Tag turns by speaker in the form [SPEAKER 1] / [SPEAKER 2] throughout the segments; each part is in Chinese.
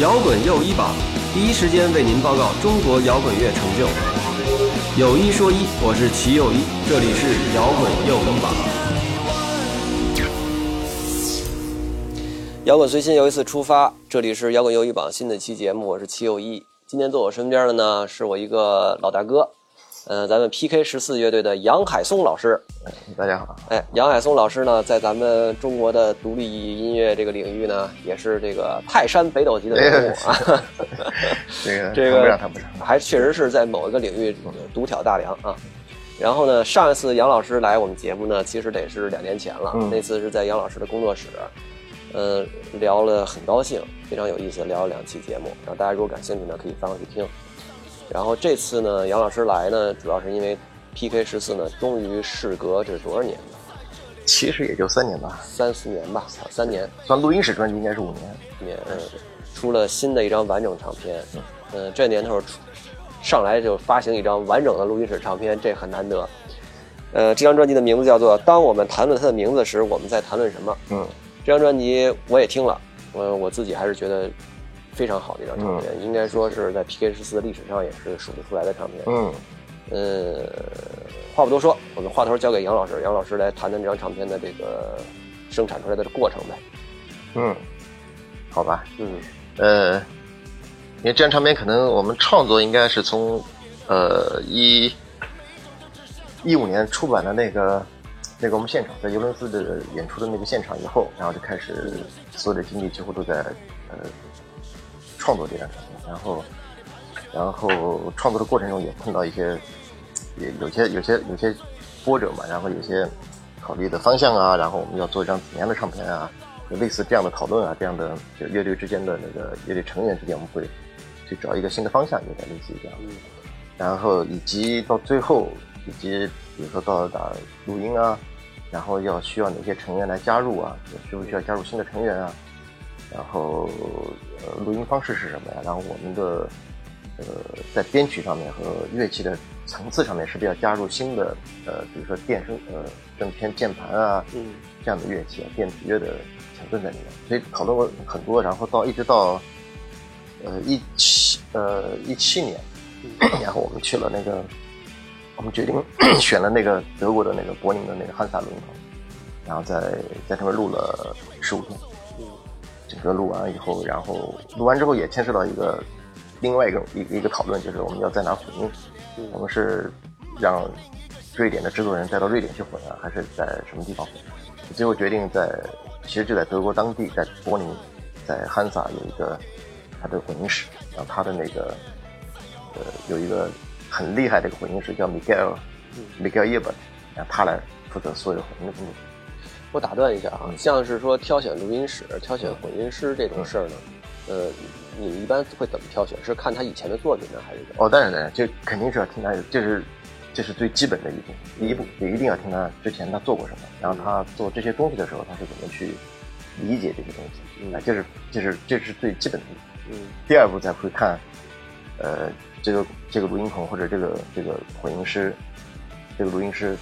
[SPEAKER 1] 摇滚又一榜，第一时间为您报告中国摇滚乐成就。有一说一，我是齐又一，这里是摇滚又一榜。摇滚随心又一次出发，这里是摇滚又一榜新的期节目，我是齐又一。今天坐我身边的呢，是我一个老大哥。呃，咱们 PK 十四乐队的杨海松老师，
[SPEAKER 2] 大家好。
[SPEAKER 1] 哎，杨海松老师呢，在咱们中国的独立音乐这个领域呢，也是这个泰山北斗级的人物啊。
[SPEAKER 2] 这个
[SPEAKER 1] 这个
[SPEAKER 2] 不不上，
[SPEAKER 1] 还确实是在某一个领域独挑大梁啊。然后呢，上一次杨老师来我们节目呢，其实得是两年前了，
[SPEAKER 2] 嗯
[SPEAKER 1] 那次是在杨老师的工作室，呃，聊了很高兴，非常有意思，聊了两期节目。然后大家如果感兴趣呢，可以翻过去听。然后这次呢，杨老师来呢，主要是因为 PK 十四呢，终于事隔这是多少年了？
[SPEAKER 2] 其实也就三年吧，
[SPEAKER 1] 三四年吧，三年。
[SPEAKER 2] 算录音室专辑应该是五年。
[SPEAKER 1] 年，嗯，出了新的一张完整唱片，嗯，这年头出上来就发行一张完整的录音室唱片，这很难得。呃，这张专辑的名字叫做《当我们谈论它的名字时，我们在谈论什么》。
[SPEAKER 2] 嗯，
[SPEAKER 1] 这张专辑我也听了，呃，我自己还是觉得非常好的一张唱片，应该说是在 PK 十四的历史上也是数得出来的唱片。
[SPEAKER 2] 嗯，
[SPEAKER 1] 呃，话不多说，我们话头交给杨老师，杨老师来谈谈这张唱片的这个生产出来的过程呗。
[SPEAKER 2] 嗯，好吧。
[SPEAKER 1] 嗯
[SPEAKER 2] 呃，因为这张唱片可能我们创作应该是从呃一一五年出版的那个那个我们现场在尤伦斯的演出的那个现场以后，然后就开始所有的精力几乎都在呃创作这张唱片，然后然后创作的过程中也碰到一些也有些有些有些波折嘛，然后有些考虑的方向啊，然后我们要做一张怎么样的唱片啊，有类似这样的讨论啊，这样的就乐队之间的那个乐队成员之间，我们会去找一个新的方向，有点类似于这样。
[SPEAKER 1] 嗯
[SPEAKER 2] 然后以及到最后，以及比如说到打录音啊，然后要需要哪些成员来加入啊，需不需要加入新的成员啊？然后呃，录音方式是什么呀？然后我们的呃，在编曲上面和乐器的层次上面，是不是要加入新的呃，比如说电声呃，更偏键盘啊
[SPEAKER 1] 嗯
[SPEAKER 2] 这样的乐器啊，电子乐的成分在里面，所以讨论过很多，然后到一直到呃一七呃一七年，然后我们去了那个，我们决定选了那个德国的那个柏林的那个汉萨录音棚，然后在在那边录了十五天，
[SPEAKER 1] 嗯
[SPEAKER 2] 整个录完以后，然后录完之后也牵涉到一个另外一个一个一个讨论，就是我们要在哪混音，
[SPEAKER 1] 嗯
[SPEAKER 2] 我们是让瑞典的制作人带到瑞典去混啊，还是在什么地方混？最后决定在，其实就在德国当地，在柏林，在汉萨有一个他的混音室，然后他的那个呃有一个很厉害的一个混音师叫 Miguel Miguel e b e r 然后他来负责所有的混音的工作。
[SPEAKER 1] 我打断一下啊，像是说挑选录音室、挑选混音师这种事儿呢，呃，你们一般会怎么挑选？是看他以前的作品呢，还是怎么？
[SPEAKER 2] 哦，当然当然，这肯定是要听他，这是这是最基本的一步，第一步也一定要听他之前他做过什么，然后他做这些东西的时候，他是怎么去理解这些东西，
[SPEAKER 1] 嗯
[SPEAKER 2] 啊，这是这是这是最基本的。
[SPEAKER 1] 嗯
[SPEAKER 2] 第二步再会看，呃，这个这个录音棚或者这个这个混音师，这个录音师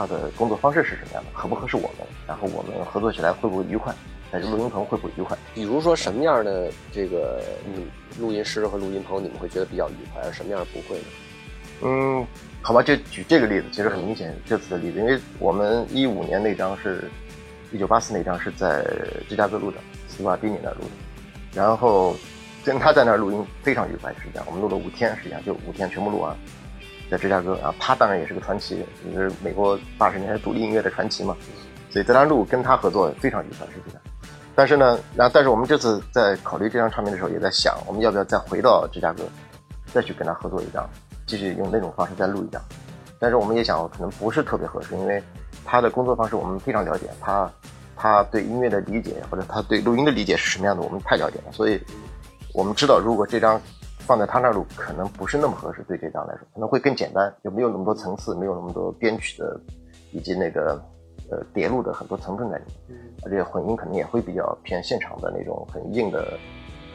[SPEAKER 2] 他的工作方式是什么样的，合不合适我们，然后我们合作起来会不会愉快，在这录音棚会不会愉快？
[SPEAKER 1] 比如说什么样的这个嗯录音师和录音棚你们会觉得比较愉快，而什么样不会呢？
[SPEAKER 2] 嗯，好吧，就举这个例子，其实很明显这次的例子，因为我们一五年那张是，一九八四那张是在芝加哥录的，斯瓦蒂尼那儿录的，然后跟他在那儿录音非常愉快，实际上我们录了五天，实际上就五天全部录完，在芝加哥，啊他当然也是个传奇，也是美国八十年代独立音乐的传奇嘛，所以在那儿录跟他合作非常愉快，实际上。但是呢，然后但是我们这次在考虑这张唱片的时候，也在想，我们要不要再回到芝加哥，再去跟他合作一张，继续用那种方式再录一张。但是我们也想，可能不是特别合适，因为他的工作方式我们非常了解，他他对音乐的理解或者他对录音的理解是什么样的，我们太了解了，所以我们知道，如果这张放在他那儿录，可能不是那么合适，对这张来说可能会更简单，就没有那么多层次，没有那么多编曲的以及那个呃叠录的很多成分在里面。而且混音可能也会比较偏现场的那种很硬的，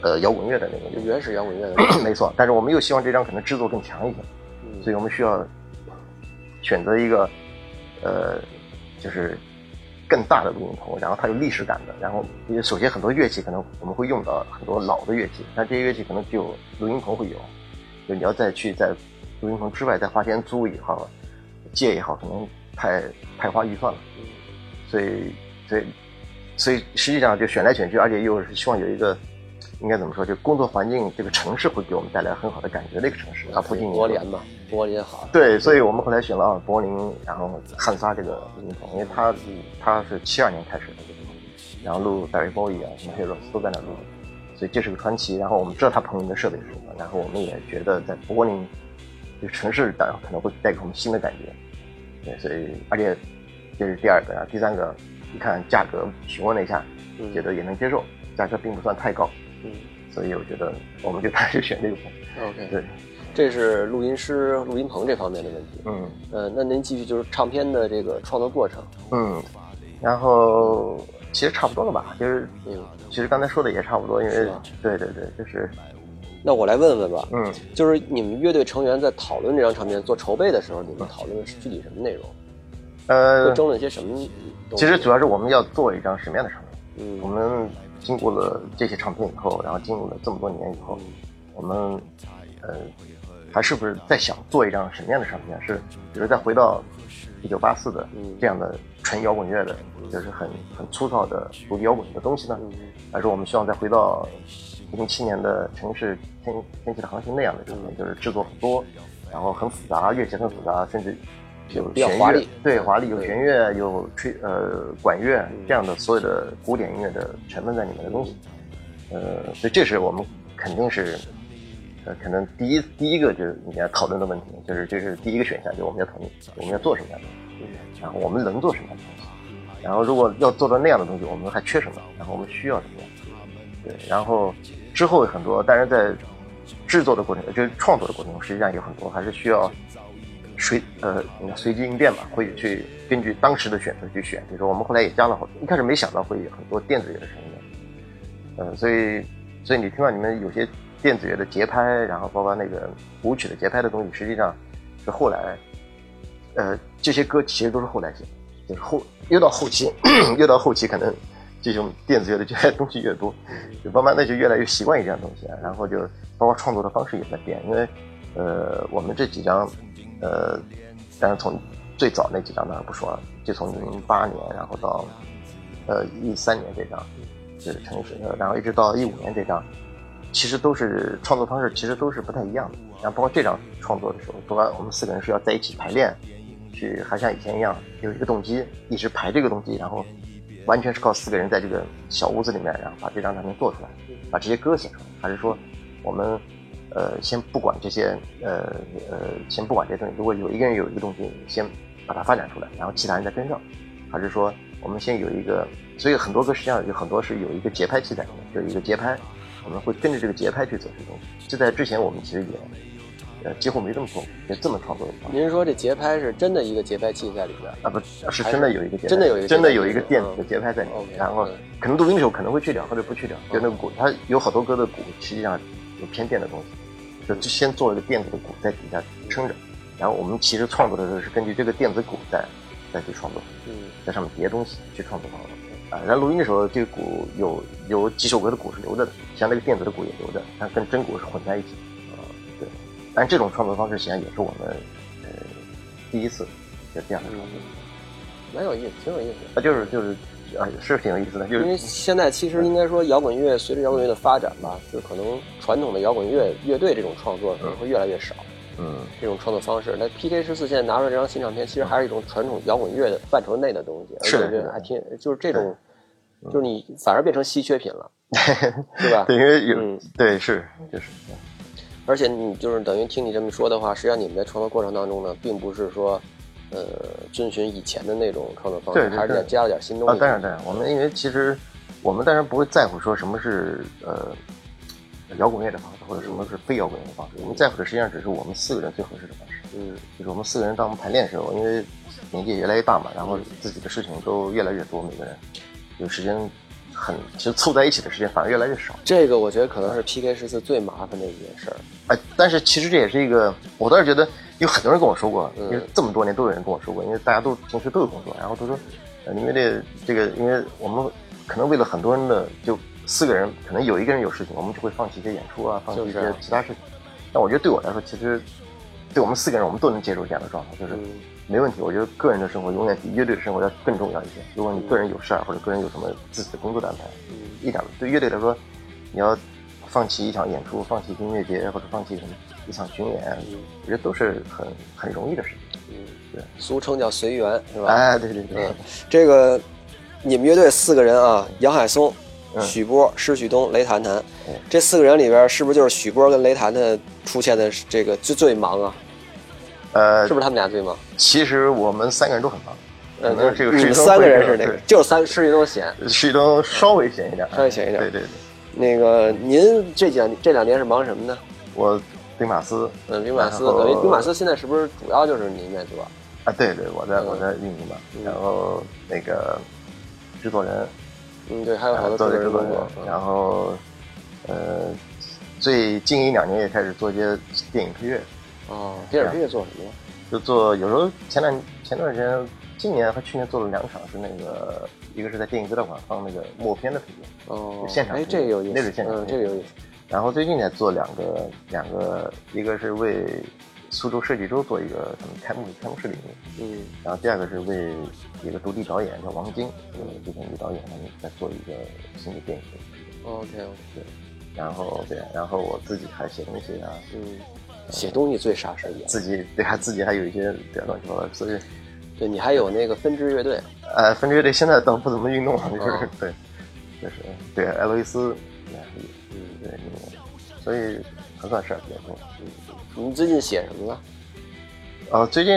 [SPEAKER 2] 呃摇滚乐的那种
[SPEAKER 1] 就原始摇滚乐的，
[SPEAKER 2] 没错。但是我们又希望这张可能制作更强一些，
[SPEAKER 1] 嗯
[SPEAKER 2] 所以我们需要选择一个，呃，就是更大的录音棚，然后它有历史感的。然后因为首先很多乐器可能我们会用到很多老的乐器，但这些乐器可能只有录音棚会有，就你要再去在录音棚之外再花钱租也好，借也好，可能太太花预算了。所以，所以，所以实际上就选来选去，而且又是希望有一个。应该怎么说？就工作环境，这个城市会给我们带来很好的感觉的一个城市。啊，附近
[SPEAKER 1] 柏林嘛，柏林好。
[SPEAKER 2] 对，所以我们后来选了柏林，然后汉萨这个因为他他是七二年开始的，然后录戴维鲍伊啊，什么黑罗斯都在那录，所以这是个传奇。然后我们知道他棚里的设备是什么，然后我们也觉得在柏林这个城市，当然可能会带给我们新的感觉。对，所以而且这是第二个，然后第三个，一看价格，询问了一下，觉得也能接受，价格并不算太高。嗯，所以我觉得我们就还是选这个棚。
[SPEAKER 1] OK，
[SPEAKER 2] 对，
[SPEAKER 1] 这是录音师、录音棚这方面的问题。
[SPEAKER 2] 嗯，
[SPEAKER 1] 呃，那您继续就是唱片的这个创作过程。
[SPEAKER 2] 嗯，然后其实差不多了吧？就是，嗯，其实刚才说的也差不多，因为对对对，就是。
[SPEAKER 1] 那我来问问吧。
[SPEAKER 2] 嗯，
[SPEAKER 1] 就是你们乐队成员在讨论这张唱片做筹备的时候，你们讨论的是具体什么内容？
[SPEAKER 2] 呃，
[SPEAKER 1] 争论些什么？
[SPEAKER 2] 其实主要是我们要做一张什么样的唱片？
[SPEAKER 1] 嗯，
[SPEAKER 2] 我们。经过了这些唱片以后，然后进入了这么多年以后，我们呃还是不是在想做一张什么样的唱片？是比如再回到一九八四的这样的纯摇滚乐的，就是很很粗糙的独立摇滚的东西呢？还是我们希望再回到零七年的城市天天气的航行那样的唱片，就是制作很多，然后很复杂，乐器很复杂，甚至。有弦乐，对华丽，有弦乐，有吹呃管乐这样的所有的古典音乐的成分在里面的东西，呃，所以这是我们肯定是，呃，可能第一第一个就是你要讨论的问题，就是这是第一个选项，就是我们要讨论我们要做什么样的东西，然后我们能做什么样的东西，然后如果要做到那样的东西，我们还缺什么，然后我们需要什么，对，然后之后很多，但是在制作的过程，就是创作的过程中，实际上有很多还是需要。随呃随机应变嘛，会去根据当时的选择去选。比如说，我们后来也加了好多，一开始没想到会有很多电子乐的声音的，呃，所以所以你听到你们有些电子乐的节拍，然后包括那个舞曲的节拍的东西，实际上是后来，呃，这些歌其实都是后来写的，就是后越到后期，越到后期可能这种电子乐的这些东西越多，就慢慢的就越来越习惯于这样东西啊，然后就包括创作的方式也在变，因为呃，我们这几张。呃，但是从最早那几张当然不说了，就从零八年，然后到呃一三年这张是城市，然后一直到一五年这张，其实都是创作方式，其实都是不太一样的。然后包括这张创作的时候，主要我们四个人是要在一起排练，去还像以前一样有一个动机，一直排这个动机，然后完全是靠四个人在这个小屋子里面，然后把这张唱片做出来，把这些歌写出来，还是说我们？呃，先不管这些，呃呃，先不管这些东西。如果有一个人有一个东西，先把它发展出来，然后其他人再跟上，还是说我们先有一个？所以很多歌实际上有很多是有一个节拍器在里面，就一个节拍，我们会跟着这个节拍去走这东西。就在之前，我们其实也呃几乎没这么做，也这么创作的。
[SPEAKER 1] 您说这节拍是真的一个节拍器在里边
[SPEAKER 2] 啊？不是真的有一个节拍，
[SPEAKER 1] 真的有一个
[SPEAKER 2] 真的有一个电子的节拍在里面。然后可能录音的时候可能会去掉或者不去掉，就那个鼓，它有好多歌的鼓实际上有偏电的东西。就先做一个电子的鼓在底下撑着，然后我们其实创作的时候是根据这个电子鼓在再去创作，
[SPEAKER 1] 嗯，
[SPEAKER 2] 在上面叠东西去创作方法啊。然后录音的时候，这个鼓有有几首歌的鼓是留着的，像那个电子的鼓也留着，但跟真鼓是混在一起啊。对，但这种创作方式实际上也是我们呃第一次就这样的创作，
[SPEAKER 1] 蛮有意思，挺有意思。
[SPEAKER 2] 啊，就是就是。啊，是挺有意思的，就是
[SPEAKER 1] 因为现在其实应该说摇滚乐随着摇滚乐的发展吧，就可能传统的摇滚乐乐队这种创作可能会越来越少。
[SPEAKER 2] 嗯，
[SPEAKER 1] 这种创作方式，那 PK 十四现在拿出来这张新唱片，其实还是一种传统摇滚乐的范畴内的东西，
[SPEAKER 2] 是
[SPEAKER 1] 的，还挺就是这种，就是你反而变成稀缺品了，对吧？
[SPEAKER 2] 对，因为有对是就是，
[SPEAKER 1] 而且你就是等于听你这么说的话，实际上你们在创作过程当中呢，并不是说。呃，遵循以前的那种创作方式，还是加了点新东西。
[SPEAKER 2] 啊，当然当然，我们因为其实我们当然不会在乎说什么是呃摇滚乐的方式，或者什么是非摇滚乐的方式。我们在乎的实际上只是我们四个人最合适的方式。
[SPEAKER 1] 嗯，
[SPEAKER 2] 就是我们四个人当我们排练的时候，因为年纪越来越大嘛，然后自己的事情都越来越多，每个人有时间很其实凑在一起的时间反而越来越少。
[SPEAKER 1] 这个我觉得可能是 PK 十四最麻烦的一件事儿。
[SPEAKER 2] 哎，但是其实这也是一个，我倒是觉得。有很多人跟我说过，因为这么多年都有人跟我说过，因为大家都平时都有工作，然后都说，呃因为这这个，因为我们可能为了很多人的，就四个人，可能有一个人有事情，我们就会放弃一些演出啊，放弃一些其他事情。但我觉得对我来说，其实对我们四个人，我们都能接受这样的状态，就是
[SPEAKER 1] 嗯
[SPEAKER 2] 没问题。我觉得个人的生活永远比乐队的生活要更重要一些。如果你个人有事儿或者个人有什么自己的工作的安排，
[SPEAKER 1] 嗯
[SPEAKER 2] 一点对乐队来说，你要放弃一场演出，放弃音乐节，或者放弃什么一场巡演，
[SPEAKER 1] 嗯
[SPEAKER 2] 我觉得都是很很容易的事情。
[SPEAKER 1] 嗯，
[SPEAKER 2] 对，
[SPEAKER 1] 俗称叫随缘，是吧？
[SPEAKER 2] 哎，对对对，
[SPEAKER 1] 嗯，这个你们乐队四个人啊，杨海松、
[SPEAKER 2] 嗯
[SPEAKER 1] 许波、施旭东、雷谈谈
[SPEAKER 2] 嗯，
[SPEAKER 1] 这四个人里边，是不是就是许波跟雷谈谈出现的这个最最忙啊？
[SPEAKER 2] 呃
[SPEAKER 1] 是，不是他们俩最忙？
[SPEAKER 2] 其实我们三个人都很忙，
[SPEAKER 1] 呃，
[SPEAKER 2] 可能这个
[SPEAKER 1] 你们
[SPEAKER 2] 施雨东
[SPEAKER 1] 三个人是那个，就是三施许东闲。
[SPEAKER 2] 施雨东稍微闲一点，
[SPEAKER 1] 稍微闲一点
[SPEAKER 2] 对对对，
[SPEAKER 1] 那个您这几这两年是忙什么呢？
[SPEAKER 2] 我兵马司
[SPEAKER 1] 嗯，兵马司，等于兵马司现在是不是主要就是您在做？
[SPEAKER 2] 啊，对对，我在
[SPEAKER 1] 嗯
[SPEAKER 2] 我在运营嘛，
[SPEAKER 1] 嗯
[SPEAKER 2] 然后那个制作人，
[SPEAKER 1] 嗯，对，还有好多
[SPEAKER 2] 做
[SPEAKER 1] 制作
[SPEAKER 2] 的制作人
[SPEAKER 1] 人工作。，
[SPEAKER 2] 然后呃，最近一两年也开始做一些电影配乐，
[SPEAKER 1] 哦，电影配乐做什么了？
[SPEAKER 2] 就做有时候前两前段时间，今年和去年做了两场，是那个一个是在电影资料馆放那个默片的配乐，
[SPEAKER 1] 哦，
[SPEAKER 2] 现场
[SPEAKER 1] 哎，这个有意思，
[SPEAKER 2] 那是现场
[SPEAKER 1] 嗯，这个有意思。
[SPEAKER 2] 然后最近在做两个两个，一个是为苏州设计周做一个他们开幕开幕式里面，
[SPEAKER 1] 嗯
[SPEAKER 2] 然后第二个是为一个独立导演叫王晶，呃，之前一个导演他们在做一个新的电影。
[SPEAKER 1] ，OK OK，
[SPEAKER 2] 然后对，然后我自己还写东西啊，
[SPEAKER 1] 嗯，写东西最杀时间。
[SPEAKER 2] 自己对还自己还有一些对乱七八糟，所以
[SPEAKER 1] 对你还有那个分支乐队，
[SPEAKER 2] 呃，分支乐队现在倒不怎么运动了，就是、
[SPEAKER 1] 哦
[SPEAKER 2] 对，就是对艾洛伊斯，
[SPEAKER 1] 嗯，
[SPEAKER 2] 对，那个所以还算事儿比较多。
[SPEAKER 1] 你们最近写什么了？
[SPEAKER 2] 呃，最近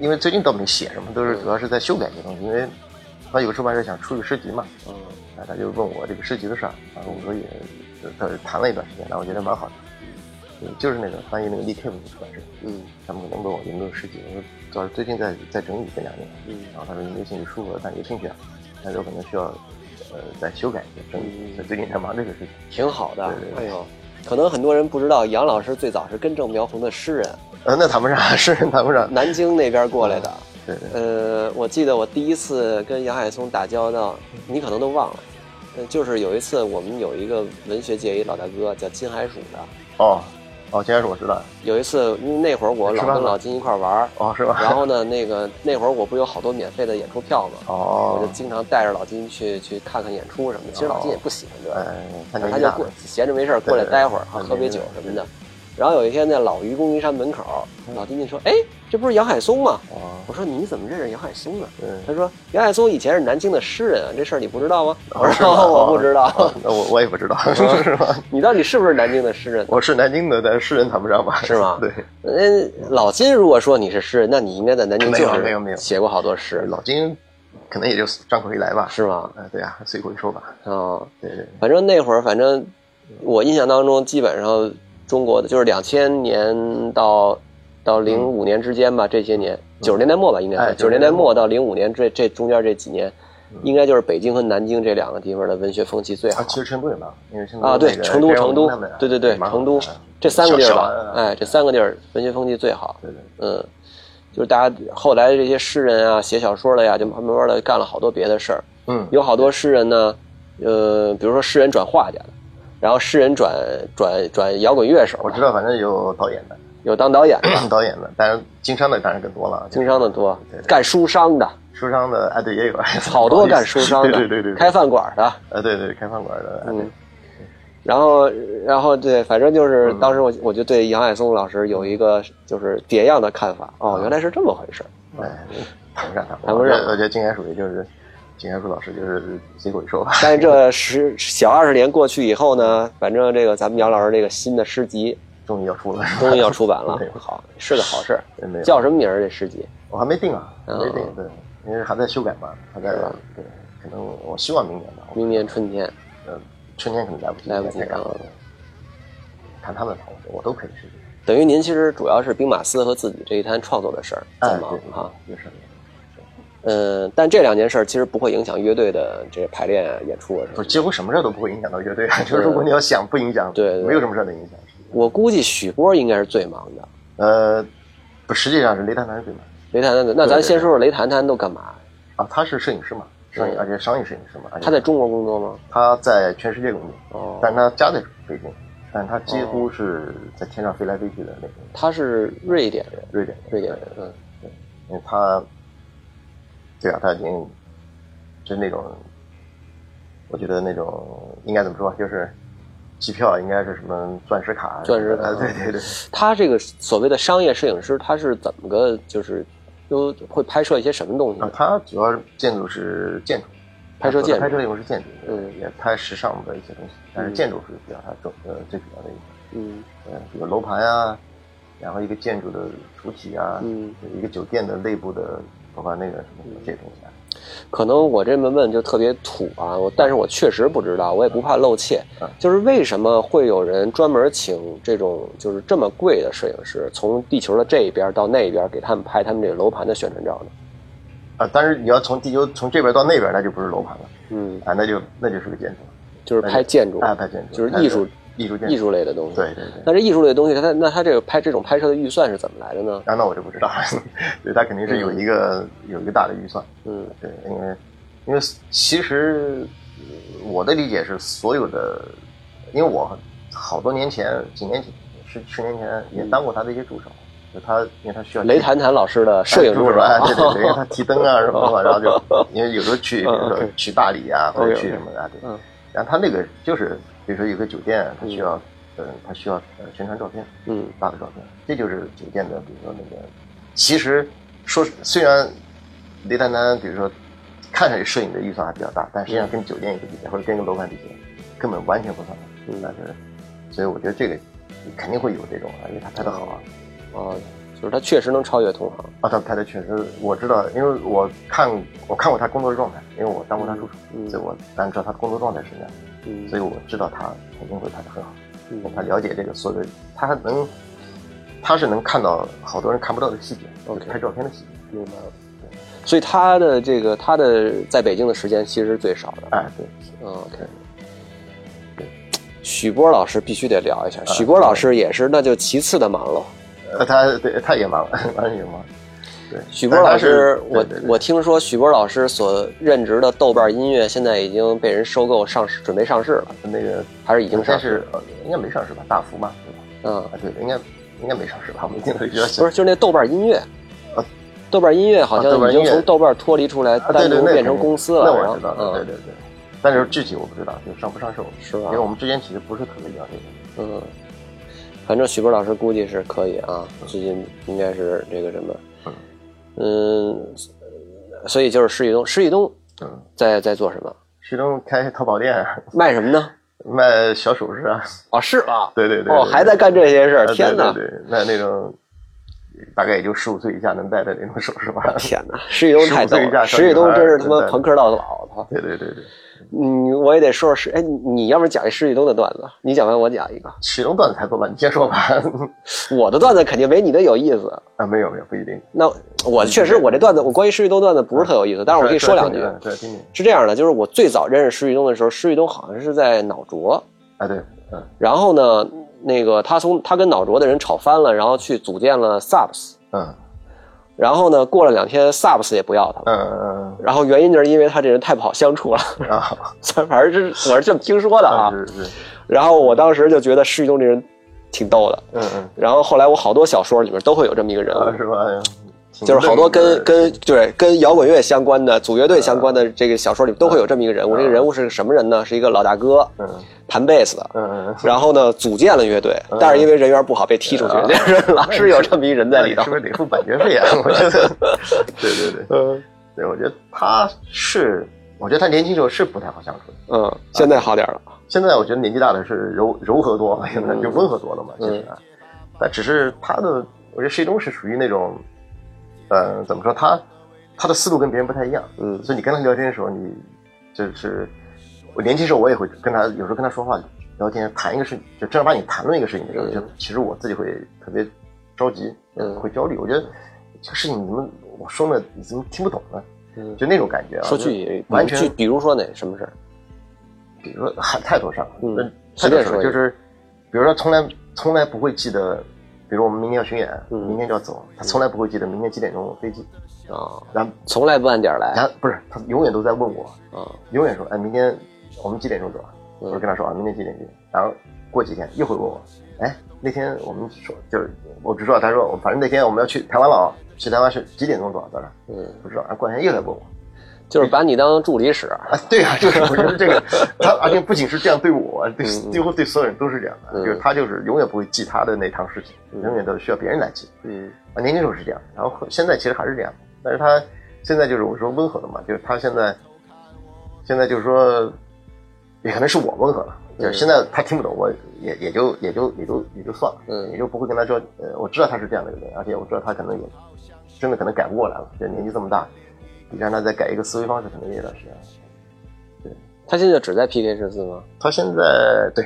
[SPEAKER 2] 因为最近倒没写什么，都是
[SPEAKER 1] 嗯
[SPEAKER 2] 主要是在修改一些东西，因为他有个出版社想出个诗集嘛，
[SPEAKER 1] 嗯
[SPEAKER 2] 啊，他就问我这个诗集的事儿，然后我说也，他谈了一段时间，然后我觉得蛮好的，对就是那个翻译那个 Lee Cave 的出版社，
[SPEAKER 1] 嗯
[SPEAKER 2] 他们可能问我有没有诗集，我说主要是最近在在整理这两年，
[SPEAKER 1] 嗯
[SPEAKER 2] 然后他说你有兴趣出国，但有兴趣啊，但是有可能需要呃再修改一下整理，
[SPEAKER 1] 嗯
[SPEAKER 2] 所以最近在忙这个事情。
[SPEAKER 1] 挺好的。
[SPEAKER 2] 对对对
[SPEAKER 1] 哎呦，可能很多人不知道，杨老师最早是根正苗红的诗人，
[SPEAKER 2] 呃，那谈不上，诗人谈不上，
[SPEAKER 1] 南京那边过来的。
[SPEAKER 2] 对对，
[SPEAKER 1] 呃，我记得我第一次跟杨海松打交道，你可能都忘了，呃就是有一次我们有一个文学界一老大哥叫金海曙的，
[SPEAKER 2] 哦哦，金海曙我知道，
[SPEAKER 1] 有一次因为那会儿我老跟老金一块儿玩儿，
[SPEAKER 2] 哦是吧？
[SPEAKER 1] 然后呢，那个那会儿我不有好多免费的演出票吗？我就
[SPEAKER 2] 哦，
[SPEAKER 1] 经常带着老金去去看看演出什么的。其实老金也不喜欢这个，
[SPEAKER 2] 哎，他
[SPEAKER 1] 他就过闲着没事儿过来待会儿，喝杯酒什么的。然后有一天在老愚公移山门口，老金就说：“哎，这不是杨海松吗？”
[SPEAKER 2] 哦，
[SPEAKER 1] 我说：“你怎么认识杨海松呢？”
[SPEAKER 2] 嗯，
[SPEAKER 1] 他说：“杨海松以前是南京的诗人啊，这事儿你不知道吗？”我说：“我不知道。
[SPEAKER 2] 哦那我我也不知道，是吧？
[SPEAKER 1] 你到底是不是南京的诗人？
[SPEAKER 2] 我是南京的，但是诗人谈不上吧？
[SPEAKER 1] 是吗
[SPEAKER 2] 对，
[SPEAKER 1] 嗯，老金如果说你是诗人，那你应该在南京
[SPEAKER 2] 没
[SPEAKER 1] 就是
[SPEAKER 2] 有没有没有
[SPEAKER 1] 写过好多诗，
[SPEAKER 2] 老金可能也就张口一来吧，
[SPEAKER 1] 是吗？
[SPEAKER 2] 啊，对啊，随口一说吧，
[SPEAKER 1] 哦，
[SPEAKER 2] 对对，
[SPEAKER 1] 反正那会儿，反正我印象当中，基本上中国的就是两千年到到零五年之间吧，这些年九十年代末吧，应该九十年代末到零五年这这中间这几年，应该就是北京和南京这两个地方的文学风气最好。
[SPEAKER 2] 啊，其实成都也蛮好，因为成都
[SPEAKER 1] 啊。对，成都，成都对对对成都这三个地儿吧哎，这三个地儿文学风气最好。
[SPEAKER 2] 对对，
[SPEAKER 1] 嗯，就是大家后来这些诗人啊，写小说的呀，就慢慢的干了好多别的事儿。
[SPEAKER 2] 嗯，
[SPEAKER 1] 有好多诗人呢，呃，比如说诗人转画家的，然后诗人转转转摇滚乐手，
[SPEAKER 2] 我知道，反正有导演的，
[SPEAKER 1] 有当导演的，
[SPEAKER 2] 导演的，当然经商的当然更多了，
[SPEAKER 1] 经商的多
[SPEAKER 2] 对对，
[SPEAKER 1] 干书商的，
[SPEAKER 2] 书商的，哎，对，也有，
[SPEAKER 1] 好多干书商的，
[SPEAKER 2] 对对对对，
[SPEAKER 1] 开，饭馆的，
[SPEAKER 2] 呃，对对，开饭馆的，
[SPEAKER 1] 嗯，然后然后对，反正就是
[SPEAKER 2] 嗯。
[SPEAKER 1] 当时我我就对杨海松老师有一个就是别样的看法，哦，原来是这么回事，
[SPEAKER 2] 哎，谈不上，谈
[SPEAKER 1] 谈不上
[SPEAKER 2] 我觉得我觉得金海属于就是金海树老师就是随口一说吧，
[SPEAKER 1] 但是这十小二十年过去以后呢，反正这个咱们杨老师这个新的诗集
[SPEAKER 2] 终于要出了，
[SPEAKER 1] 终于要出版了 好，是个好事叫什么名儿？这诗集？
[SPEAKER 2] 我还没定啊，还没定
[SPEAKER 1] 嗯，
[SPEAKER 2] 对，因为还在修改嘛，还在对，可能我希望明年吧，
[SPEAKER 1] 明年春天。
[SPEAKER 2] 呃，春天可能来不及，
[SPEAKER 1] 来不及
[SPEAKER 2] 了
[SPEAKER 1] 啊。
[SPEAKER 2] 看他们吧，我都可以试试。
[SPEAKER 1] 等于您其实主要是兵马司和自己这一摊创作的事儿在
[SPEAKER 2] 哎，
[SPEAKER 1] 忙
[SPEAKER 2] 对
[SPEAKER 1] 哈。，
[SPEAKER 2] 有事儿。
[SPEAKER 1] 嗯，但这两件事儿其实不会影响乐队的这排练啊、演出啊。
[SPEAKER 2] 不是，几乎什么事儿都不会影响到乐队。就是如果你要想不影响，
[SPEAKER 1] 对对
[SPEAKER 2] 没有什么事儿能影响。
[SPEAKER 1] 我估计许波应该是最忙的。
[SPEAKER 2] 呃，不，实际上是雷谈谈最忙
[SPEAKER 1] 雷谈谈，那咱
[SPEAKER 2] 对对
[SPEAKER 1] 先说说雷谈谈都干嘛？
[SPEAKER 2] 啊，他是摄影师嘛，摄影而且商业摄影师嘛。
[SPEAKER 1] 他在中国工作吗？
[SPEAKER 2] 他在全世界工作，
[SPEAKER 1] 哦，
[SPEAKER 2] 但他家在北京，但他几乎是在天上飞来飞去的那种。
[SPEAKER 1] 他是瑞典人，
[SPEAKER 2] 瑞典，
[SPEAKER 1] 瑞典人，嗯，
[SPEAKER 2] 因为他，对啊，他已经就是那种，我觉得那种应该怎么说，就是机票应该是什么钻石卡，
[SPEAKER 1] 钻石卡
[SPEAKER 2] 呃对对对。
[SPEAKER 1] 他这个所谓的商业摄影师，他是怎么个就是都会拍摄一些什么东西
[SPEAKER 2] 啊，？他主要建筑是建筑，
[SPEAKER 1] 拍摄建筑
[SPEAKER 2] 拍摄内容是建筑，
[SPEAKER 1] 嗯
[SPEAKER 2] 也拍时尚的一些东西，但是建筑是比较他重呃最主要的一个，
[SPEAKER 1] 嗯
[SPEAKER 2] 呃，比如楼盘啊，然后一个建筑的主体啊，
[SPEAKER 1] 嗯，
[SPEAKER 2] 一个酒店的内部的，包括那个什么这些东西啊，
[SPEAKER 1] 可能我这么问就特别土啊，我但是我确实不知道，我也不怕露怯
[SPEAKER 2] 嗯，
[SPEAKER 1] 就是为什么会有人专门请这种就是这么贵的摄影师，从地球的这一边到那一边给他们拍他们这个楼盘的宣传照呢？
[SPEAKER 2] 啊，但是你要从地球从这边到那边，那就不是楼盘了，
[SPEAKER 1] 嗯，
[SPEAKER 2] 啊，那就那就是个建筑，
[SPEAKER 1] 就是拍建筑，
[SPEAKER 2] 啊，拍建筑，
[SPEAKER 1] 就是艺术
[SPEAKER 2] 艺术建筑。
[SPEAKER 1] 艺术类的东西。
[SPEAKER 2] 对对对。
[SPEAKER 1] 那这艺术类的东西，它那它这个拍这种拍摄的预算是怎么来的呢？
[SPEAKER 2] 啊，那我就不知道。了，对，他肯定是有一个、有一个大的预算，
[SPEAKER 1] 嗯。
[SPEAKER 2] 对，因为因为其实呃我的理解是，所有的，因为我好多年前，几年前，十十年前也当过他的一些助手，就他因为他需要
[SPEAKER 1] 雷谈谈老师的摄影助手，
[SPEAKER 2] 哎，对对对，因为他 提灯啊什么的嘛，然后就因为有时候去，比如
[SPEAKER 1] 嗯
[SPEAKER 2] 说去大理啊，或者去什么的啊，对
[SPEAKER 1] 嗯，
[SPEAKER 2] 然后他那个就是，比如说有个酒店，它需要，呃，它需要呃宣传照片，
[SPEAKER 1] 嗯
[SPEAKER 2] 大的照片，这就是酒店的，比如说那个，其实说虽然雷丹丹，比如说看上去摄影的预算还比较大，但实际上跟酒店一个比较，或者跟一个楼盘比起来，根本完全不算。
[SPEAKER 1] 嗯
[SPEAKER 2] 但是，所以我觉得这个肯定会有这种啊，因为他拍的好啊。
[SPEAKER 1] 哦，就是他确实能超越同行。
[SPEAKER 2] 啊，他拍的确实，我知道，因为我看我看过他工作的状态，因为我当过他助手，
[SPEAKER 1] 嗯
[SPEAKER 2] 所以我当然知道他工作状态是什么样，
[SPEAKER 1] 嗯
[SPEAKER 2] 所以我知道他肯定会拍的很好。
[SPEAKER 1] 嗯
[SPEAKER 2] 他了解这个所有的，他还能，他是能看到好多人看不到的细节拍照片的细节。
[SPEAKER 1] 明白了。所以他的这个他的在北京的时间其实是最少的。
[SPEAKER 2] 哎，对，
[SPEAKER 1] 嗯 OK。许波老师必须得聊一下，许波老师也是，那就其次的忙喽。
[SPEAKER 2] 呃，他对他也忙，完全也忙。对，
[SPEAKER 1] 许波老师，我我听说许波老师所任职的豆瓣音乐现在已经被人收购上市，准备上市了，
[SPEAKER 2] 那个
[SPEAKER 1] 还是已经上市
[SPEAKER 2] 应该没上市吧？大幅嘛，对吧？
[SPEAKER 1] 嗯，
[SPEAKER 2] 啊，对，应该应该没上市吧？我们听了比较
[SPEAKER 1] 不是，就是那豆瓣音乐
[SPEAKER 2] 啊，
[SPEAKER 1] 豆瓣音乐好像已经从豆瓣脱离出来，单独变成公司了。
[SPEAKER 2] 那我知道，
[SPEAKER 1] 嗯
[SPEAKER 2] 对对对。但是具体我不知道，就上不上市，
[SPEAKER 1] 是吧
[SPEAKER 2] 因为我们之间其实不是特别了解。
[SPEAKER 1] 嗯，反正许博老师估计是可以啊，最近应该是这个什么，嗯，所以就是施玉东，施玉东
[SPEAKER 2] 嗯，
[SPEAKER 1] 在在做什么？
[SPEAKER 2] 徐东开淘宝店，
[SPEAKER 1] 卖什么呢？
[SPEAKER 2] 卖小首饰啊，
[SPEAKER 1] 哦，是啊，
[SPEAKER 2] 对对对，
[SPEAKER 1] 哦，还在干这些事天哪！
[SPEAKER 2] 对对对，那那种大概也就十五岁以下能戴的那种首饰吧。
[SPEAKER 1] 天哪，施玉东太逗
[SPEAKER 2] 15岁以下
[SPEAKER 1] 了，
[SPEAKER 2] 小
[SPEAKER 1] 施玉东真是他妈朋克到老，操！
[SPEAKER 2] 对对对对，
[SPEAKER 1] 嗯，我也得说说施，哎，你你要不然讲一施玉东的段子，你讲完我讲一个，
[SPEAKER 2] 启东段子太多了，你先说吧。
[SPEAKER 1] 我的段子肯定没你的有意思。
[SPEAKER 2] 啊，没有没有，不一定。
[SPEAKER 1] 那我确实我这段子，我关于施玉东段子不是特有意思，但是我可以说两句。
[SPEAKER 2] 对，听听。
[SPEAKER 1] 是这样的，就是我最早认识施玉东的时候，施玉东好像是在脑浊，
[SPEAKER 2] 啊，对，嗯
[SPEAKER 1] 然后呢，那个他从他跟脑浊的人吵翻了，然后去组建了 Subs，
[SPEAKER 2] 嗯
[SPEAKER 1] 然后呢，过了两天萨布斯也不要他了，
[SPEAKER 2] 嗯嗯
[SPEAKER 1] 然后原因就是因为他这人太不好相处了，
[SPEAKER 2] 嗯啊，
[SPEAKER 1] 反正是我是这么听说的啊。
[SPEAKER 2] 是是，
[SPEAKER 1] 然后我当时就觉得施玉东这人挺逗的，
[SPEAKER 2] 嗯嗯。
[SPEAKER 1] 然后后来我好多小说里面都会有这么一个人物，
[SPEAKER 2] 啊，是吧？
[SPEAKER 1] 就是好多跟
[SPEAKER 2] 挺
[SPEAKER 1] 跟对跟摇滚乐相关的组乐队相关的这个小说里都会有这么一个人物。这个人物是什么人呢？是一个老大哥，
[SPEAKER 2] 嗯
[SPEAKER 1] 弹贝斯的。然后呢，组建了乐队，但是因为人缘不好被踢出去。就是 老是有这么一人在里头
[SPEAKER 2] 是。不是得付版权费啊？我觉得，对对对
[SPEAKER 1] 嗯
[SPEAKER 2] 对，我觉得他是，我觉得他年轻时候是不太好相处的。
[SPEAKER 1] 嗯，现在好点了。
[SPEAKER 2] 现在我觉得年纪大的是柔柔和多了，现在就温和多了嘛，其实但只是他的，我觉得施一东是属于那种，呃，怎么说，他他的思路跟别人不太一样，
[SPEAKER 1] 嗯
[SPEAKER 2] 所以你跟他聊天的时候，你就是我年轻时候我也会跟他有时候跟他说话聊天谈一个事情，就正儿八经谈论一个事情的时候，
[SPEAKER 1] 嗯
[SPEAKER 2] 就其实我自己会特别着急，
[SPEAKER 1] 嗯
[SPEAKER 2] 会焦虑，我觉得这个事情你怎么我说了你怎么听不懂呢？
[SPEAKER 1] 嗯，
[SPEAKER 2] 就那种感觉啊，
[SPEAKER 1] 说
[SPEAKER 2] 就
[SPEAKER 1] 具体，
[SPEAKER 2] 完全
[SPEAKER 1] 具比如说哪什么事儿？
[SPEAKER 2] 比如说还太多事儿，
[SPEAKER 1] 嗯
[SPEAKER 2] 那
[SPEAKER 1] 随便说
[SPEAKER 2] 就是，比如说从来从来不会记得，比比如我们明天要巡演，
[SPEAKER 1] 嗯。
[SPEAKER 2] 明天就要走，他从来不会记得明天几点钟飞机，
[SPEAKER 1] 啊，
[SPEAKER 2] 然后
[SPEAKER 1] 从来不按点儿来。
[SPEAKER 2] 然后不是他永远都在问我，
[SPEAKER 1] 啊，
[SPEAKER 2] 永远说，哎，明天我们几点钟走？我就跟他说啊，明天几点几点。然后过几天又会问我，哎，那天我们说就是我只知道他说，反正那天我们要去台湾了啊，去台湾是几点钟走啊？早上
[SPEAKER 1] 嗯，
[SPEAKER 2] 不知道。然后，过两天又来问我，
[SPEAKER 1] 就是把你当助理使，
[SPEAKER 2] 啊，对啊，就是我觉得这个他，而且不仅是这样对我，对
[SPEAKER 1] 嗯
[SPEAKER 2] 几乎对所有人都是这样的，
[SPEAKER 1] 嗯。
[SPEAKER 2] 就是他就是永远不会记他的那趟事情，
[SPEAKER 1] 嗯。
[SPEAKER 2] 永远都需要别人来记。
[SPEAKER 1] 嗯。
[SPEAKER 2] 啊，年轻时候是这样，然后现在其实还是这样，但是他现在就是我说温和了嘛，就是他现在现在就是说，也可能是我温和了，就是
[SPEAKER 1] 嗯。
[SPEAKER 2] 现在他听不懂，我也也就也就也就也就算了，
[SPEAKER 1] 嗯。
[SPEAKER 2] 也就不会跟他说，呃，我知道他是这样的一个人，而且我知道他可能也真的可能改不过来了，就年纪这么大，你让他再改一个思维方式，可能也有点时间。
[SPEAKER 1] 他现在只在 PK 十四吗？
[SPEAKER 2] 他现在对，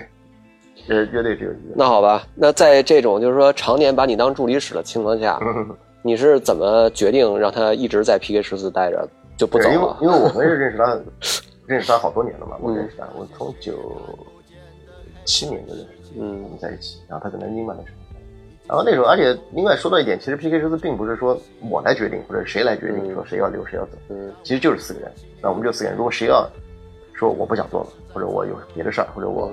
[SPEAKER 2] 呃，乐队只有一个。
[SPEAKER 1] 那好吧，那在这种就是说常年把你当助理使的情况下，
[SPEAKER 2] 嗯
[SPEAKER 1] 你是怎么决定让他一直在 PK 十四待着就不走
[SPEAKER 2] 对因为
[SPEAKER 1] 了？
[SPEAKER 2] 因为我们是认识他，认识他好多年了嘛，我
[SPEAKER 1] 嗯
[SPEAKER 2] 认识他，我从九七年就认识，我
[SPEAKER 1] 嗯
[SPEAKER 2] 们在一起，然后他在南京嘛那时候。然后那时候，而且另外说到一点，其实 PK 十四并不是说我来决定，或者谁来决定
[SPEAKER 1] 嗯
[SPEAKER 2] 说谁要留谁要走，
[SPEAKER 1] 嗯
[SPEAKER 2] 其实就是四个人。那我们就四个人，如果谁要说我不想做了，或者我有别的事儿，或者我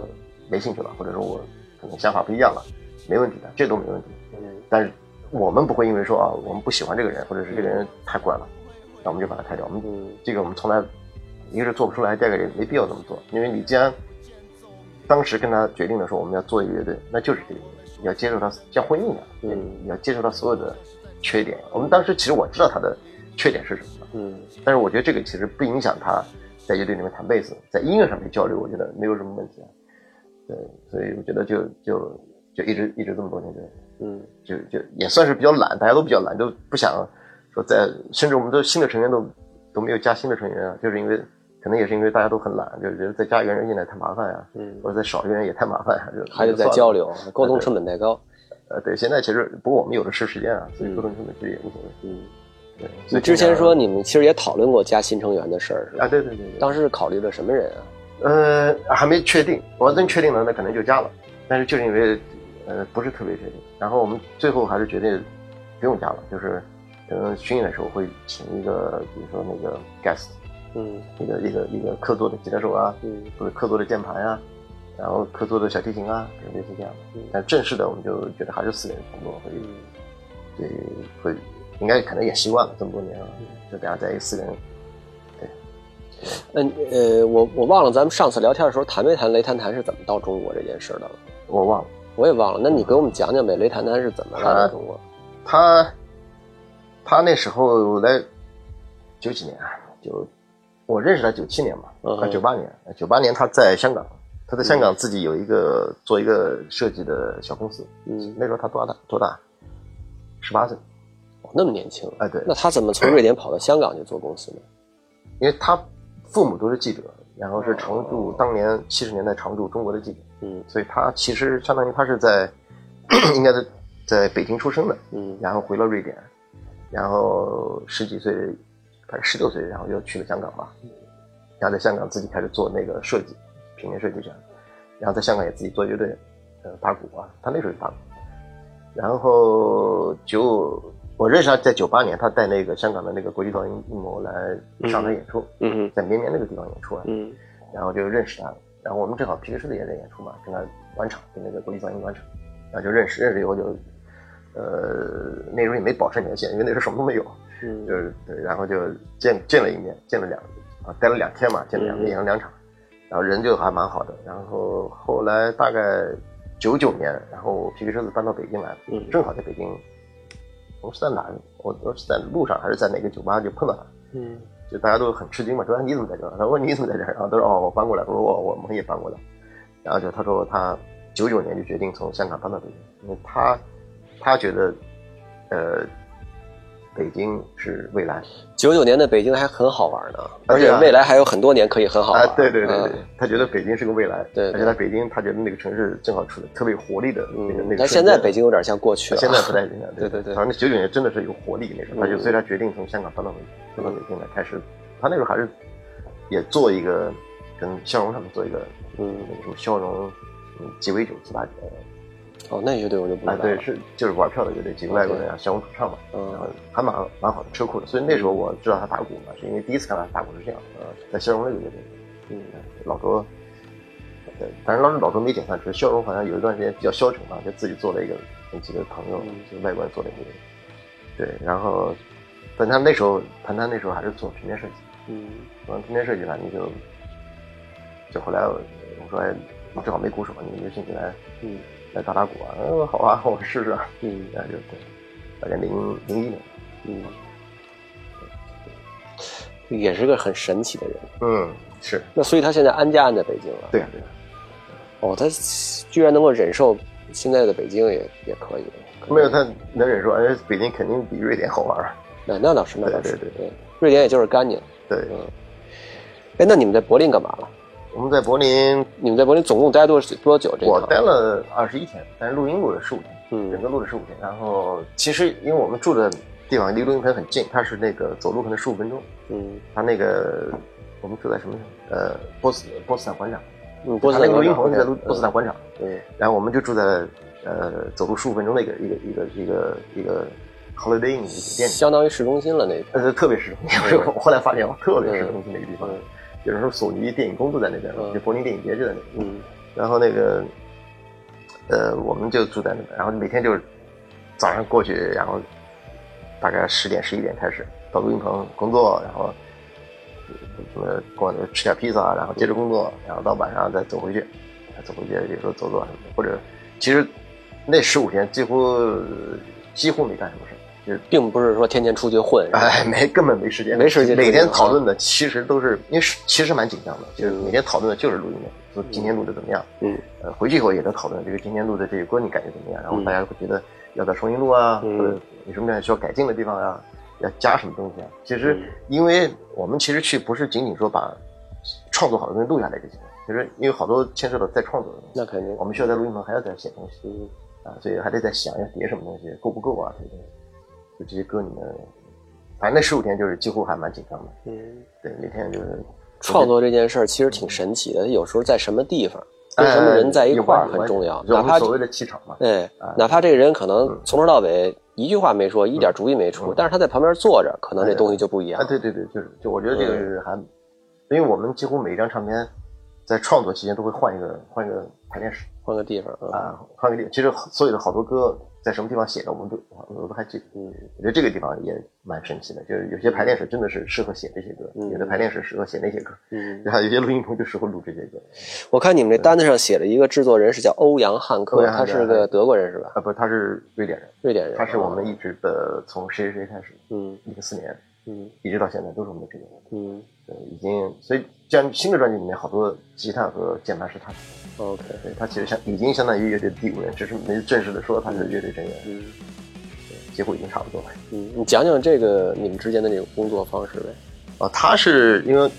[SPEAKER 2] 没兴趣了，或者说我可能想法不一样了，没问题的，这都没问题。
[SPEAKER 1] 嗯
[SPEAKER 2] 但是我们不会因为说啊，我们不喜欢这个人，或者是这个人太怪了，那我们就把他开掉。我们
[SPEAKER 1] 嗯
[SPEAKER 2] 这个我们从来一个是做不出来，第二个也没必要这么做，因为你既然当时跟他决定的时候我们要做一个乐队，那就是这个乐队，你要接受他像婚姻一样，
[SPEAKER 1] 嗯
[SPEAKER 2] 你要接受他所有的缺点。我们当时其实我知道他的缺点是什么，
[SPEAKER 1] 嗯
[SPEAKER 2] 但是我觉得这个其实不影响他在乐队里面弹贝斯，在音乐上面交流，我觉得没有什么问题啊。对，所以我觉得就就就一直一直这么多年就。
[SPEAKER 1] 嗯
[SPEAKER 2] 就就也算是比较懒，大家都比较懒，都不想说在，甚至我们的新的成员都都没有加新的成员啊，就是因为可能也是因为大家都很懒，就觉得再加一个人进来太麻烦呀、
[SPEAKER 1] 嗯，
[SPEAKER 2] 或者再少一个人也太麻烦呀、就
[SPEAKER 1] 还得再交。流，沟通成本太高。
[SPEAKER 2] 呃，对，现在其实不过我们有的是时间啊，所以沟通成本其实也无所谓。
[SPEAKER 1] 嗯，
[SPEAKER 2] 对，所
[SPEAKER 1] 你
[SPEAKER 2] 以
[SPEAKER 1] 之前说你们其实也讨论过加新成员的事儿，是吧？
[SPEAKER 2] 啊，对对对对，
[SPEAKER 1] 当时是考虑的什么人啊？
[SPEAKER 2] 呃还没确定，我要真确定了，那可能就加了，但是就是因为呃不是特别确定，然后我们最后还是决定不用加了，就是可能巡演的时候会请一个，比如说那个 guest。
[SPEAKER 1] 嗯
[SPEAKER 2] 一个一个一个客座的吉他手啊，
[SPEAKER 1] 嗯
[SPEAKER 2] 或者客座的键盘啊，然后客座的小提琴啊，类似这样的
[SPEAKER 1] 嗯。
[SPEAKER 2] 但正式的我们就觉得还是四个人差不多会
[SPEAKER 1] 嗯
[SPEAKER 2] 对会应该可能也习惯了这么多年了，就大家在一个四个人。
[SPEAKER 1] 嗯呃，我我忘了咱们上次聊天的时候谈没谈雷谈谈是怎么到中国这件事的了？
[SPEAKER 2] 我忘了
[SPEAKER 1] 我也忘了。那你给我们讲讲呗，雷谈谈是怎么来到中国？
[SPEAKER 2] 他，他那时候来九几年啊，九我认识他九七年嘛，
[SPEAKER 1] 嗯
[SPEAKER 2] 他九八年，九八年他在香港，他在香港自己有一个做一个设计的小公司，
[SPEAKER 1] 嗯，
[SPEAKER 2] 那时候他多大多大？十八岁。
[SPEAKER 1] 哦那么年轻，
[SPEAKER 2] 哎，对，
[SPEAKER 1] 那他怎么从瑞典跑到香港去做公司呢？
[SPEAKER 2] 因为他父母都是记者，然后是常驻
[SPEAKER 1] 哦
[SPEAKER 2] 当年七十年代常驻中国的记者，
[SPEAKER 1] 嗯
[SPEAKER 2] 所以他其实相当于他是在 应该是在北京出生的，
[SPEAKER 1] 嗯
[SPEAKER 2] 然后回了瑞典，然后十几岁，还是十六岁，然后又去了香港嘛，然后在香港自己开始做那个设计，平面设计这样，然后在香港也自己做乐队，呃，打鼓啊，他那时候就打鼓，然后九我认识他在九八年，他带那个香港的那个国际噪音一模来上海演出，
[SPEAKER 1] 嗯
[SPEAKER 2] 在绵绵那个地方演出啊，
[SPEAKER 1] 嗯。
[SPEAKER 2] 然后就认识他了。然后我们正好皮克斯的也在演出嘛，跟他晚场，跟那个国际噪音晚场，然后就认识，认识以后就，呃，那时候也没保持联系，因为那时候什么都没有，
[SPEAKER 1] 嗯
[SPEAKER 2] 就是对，然后就见见了一面，见了两啊，待了两天嘛，见了两
[SPEAKER 1] 嗯
[SPEAKER 2] 演了两场，然后人就还蛮好的。然后后来大概九九年，然后皮皮车子搬到北京来了，
[SPEAKER 1] 嗯
[SPEAKER 2] 正好在北京，我是在哪？我我是在路上还是在哪个酒吧就碰到他，
[SPEAKER 1] 嗯
[SPEAKER 2] 就大家都很吃惊嘛，说哎你怎么在这儿？他说你怎么在这儿？然后他说哦我搬过来，我说我我们也搬过来，然后就他说他九九年就决定从香港搬到北京，因为他他觉得呃北京是未来。
[SPEAKER 1] 九九年的北京还很好玩呢，而且未来还有很多年可以很好玩。
[SPEAKER 2] 啊，对对对对，
[SPEAKER 1] 嗯
[SPEAKER 2] 他觉得北京是个未来，
[SPEAKER 1] 对对
[SPEAKER 2] 而且在北京，他觉得那个城市正好处在特别有活力的那个、那
[SPEAKER 1] 嗯，
[SPEAKER 2] 个。
[SPEAKER 1] 但现在北，京有点像过去了。
[SPEAKER 2] 现在不太一样，
[SPEAKER 1] 对对对
[SPEAKER 2] 反正九九年真的是有活力那时候，他就
[SPEAKER 1] 嗯
[SPEAKER 2] 所以他决定从香港搬到北搬到北京来开始，他那时候还是也做一个跟笑容他们做一个
[SPEAKER 1] 嗯
[SPEAKER 2] 那个什么笑容嗯鸡尾酒自打呃
[SPEAKER 1] 哦，那乐队我就不。
[SPEAKER 2] 对，是就是玩票的乐队，几个外国人啊，小红主唱嘛，然后
[SPEAKER 1] 嗯
[SPEAKER 2] 还蛮蛮好的，车库的。所以那时候我知道他打鼓嘛，是因为第一次看到他打鼓是这样的，呃在消融那个乐队，嗯，老周，对，但是当时老周没解散，只是，消融好像有一段时间比较消沉嘛，就自己做了一个跟几个朋友，
[SPEAKER 1] 嗯。
[SPEAKER 2] 就外国人做了一个，对，然后，但他那时候谈谈那时候还是做平面设计，
[SPEAKER 1] 嗯。
[SPEAKER 2] 做完平面设计呢，你就，就后来我说，哎，你正好没鼓手，你有兴趣来
[SPEAKER 1] 嗯
[SPEAKER 2] 来打打鼓啊？嗯，好啊，我试试啊。
[SPEAKER 1] 嗯
[SPEAKER 2] 那就对，大概零零一年，
[SPEAKER 1] 嗯，也是个很神奇的人。
[SPEAKER 2] 嗯，是
[SPEAKER 1] 那所以他现在安家安在北京了。
[SPEAKER 2] 对呀、对呀、
[SPEAKER 1] 哦，他居然能够忍受现在的北京也也可以。可
[SPEAKER 2] 没有他能忍受，而且北京肯定比瑞典好玩儿。
[SPEAKER 1] 那那倒是，那倒是。
[SPEAKER 2] 对对
[SPEAKER 1] 对，瑞典也就是干净。
[SPEAKER 2] 对，
[SPEAKER 1] 嗯。哎，那你们在柏林干嘛了？
[SPEAKER 2] 我们在柏林，
[SPEAKER 1] 你们在柏林总共待多多久？这一
[SPEAKER 2] 我待了二十一天，但是录音录了十五天，
[SPEAKER 1] 嗯
[SPEAKER 2] 整个录了十五天。然后其实因为我们住的地方离录音棚很近，它是那个走路可能十五分钟。
[SPEAKER 1] 嗯
[SPEAKER 2] 它那个我们住在什么？呃，波斯波斯坦广场。
[SPEAKER 1] 嗯，波
[SPEAKER 2] 它
[SPEAKER 1] 斯坦
[SPEAKER 2] 那个录音棚是在
[SPEAKER 1] 嗯
[SPEAKER 2] 波斯坦广场。
[SPEAKER 1] 对
[SPEAKER 2] 然后我们就住在呃走路十五分钟的一个一个一个一个一个 Holiday Inn 酒店里，
[SPEAKER 1] 相当于市中心了那。
[SPEAKER 2] 呃，特别市中心。我后来发现，特别市中心的一个地方
[SPEAKER 1] 嗯。
[SPEAKER 2] 有人说索尼电影宫都在那边
[SPEAKER 1] 嗯，
[SPEAKER 2] 就柏林电影节就在那边。
[SPEAKER 1] 嗯
[SPEAKER 2] 然后那个呃，我们就住在那边，然后每天就是早上过去，然后大概十点十一点开始到录音棚工作，然后什么过吃点披萨，然后接着工作，然后到晚上再走回去，走回去有时候走走什么的，或者其实那十五天几乎几乎没干什么事
[SPEAKER 1] 并不是说天天出去混。
[SPEAKER 2] 哎，没根本没时间，
[SPEAKER 1] 没时间
[SPEAKER 2] 每天讨论的其实都是因为其实蛮紧张的，就是每天讨论的就是录音的，说今天录的怎么样，
[SPEAKER 1] 嗯
[SPEAKER 2] 呃，回去以后也在讨论这个今天录的这个歌你感觉怎么样，然后
[SPEAKER 1] 嗯
[SPEAKER 2] 大家会觉得要不要重新录啊，
[SPEAKER 1] 嗯
[SPEAKER 2] 或者有什么需要改进的地方啊，要加什么东西啊。其实
[SPEAKER 1] 嗯
[SPEAKER 2] 因为我们其实去不是仅仅说把创作好的东西录下来就行了，其实因为好多牵涉到再创作的东西，
[SPEAKER 1] 那肯定
[SPEAKER 2] 我。们需要在录音棚还要再写东西，
[SPEAKER 1] 嗯
[SPEAKER 2] 啊，所以还得再想要叠什么东西，够不够啊这些东西，就这些歌里面，反正那十五天就是几乎还蛮紧张的，
[SPEAKER 1] 嗯，
[SPEAKER 2] 对，每天就是
[SPEAKER 1] 创作这件事儿其实挺神奇的，有时候在什么地方跟什么人在一块儿很重要，哪怕
[SPEAKER 2] 所谓的气场嘛，
[SPEAKER 1] 哎
[SPEAKER 2] 啊，
[SPEAKER 1] 哪怕这个人可能从头到尾一句话没说，一点主意没出，
[SPEAKER 2] 嗯。
[SPEAKER 1] 但是他在旁边坐着，可能这
[SPEAKER 2] 哎
[SPEAKER 1] 东西就不一样。
[SPEAKER 2] 啊，。对对对，就是就我觉得这
[SPEAKER 1] 嗯。
[SPEAKER 2] 个是还，因为我们几乎每一张唱片在创作期间都会换一个换一个排练室。
[SPEAKER 1] 换个地方啊，
[SPEAKER 2] 啊，换个地，其实所有的好多歌在什么地方写的，我们都我都还记得。
[SPEAKER 1] 嗯
[SPEAKER 2] 我觉得这个地方也蛮神奇的，就是有些排练室真的是适合写这些歌，
[SPEAKER 1] 嗯
[SPEAKER 2] 有的排练室适合写那些歌，
[SPEAKER 1] 嗯，
[SPEAKER 2] 然后有些录音棚就适合录这些歌。
[SPEAKER 1] 我看你们这单子上写了一个制作人是叫欧阳汉克，他是个德国人是吧？
[SPEAKER 2] 啊，不，他是瑞典人，
[SPEAKER 1] 瑞典人，
[SPEAKER 2] 他是我们一直的从谁谁谁开始，
[SPEAKER 1] 嗯
[SPEAKER 2] 零四年
[SPEAKER 1] 嗯
[SPEAKER 2] 一直到现在都是我们的制作人。
[SPEAKER 1] 嗯
[SPEAKER 2] 对，已经所以这样新的专辑里面好多吉他和键盘是他的。
[SPEAKER 1] ，OK，
[SPEAKER 2] 对他其实相已经相当于乐队的第五人，只是没正式的说他是乐队成员，
[SPEAKER 1] 嗯
[SPEAKER 2] 几乎已经差不多了。
[SPEAKER 1] 嗯，你讲讲这个你们之间的这个工作方式呗。
[SPEAKER 2] 啊，他是因为，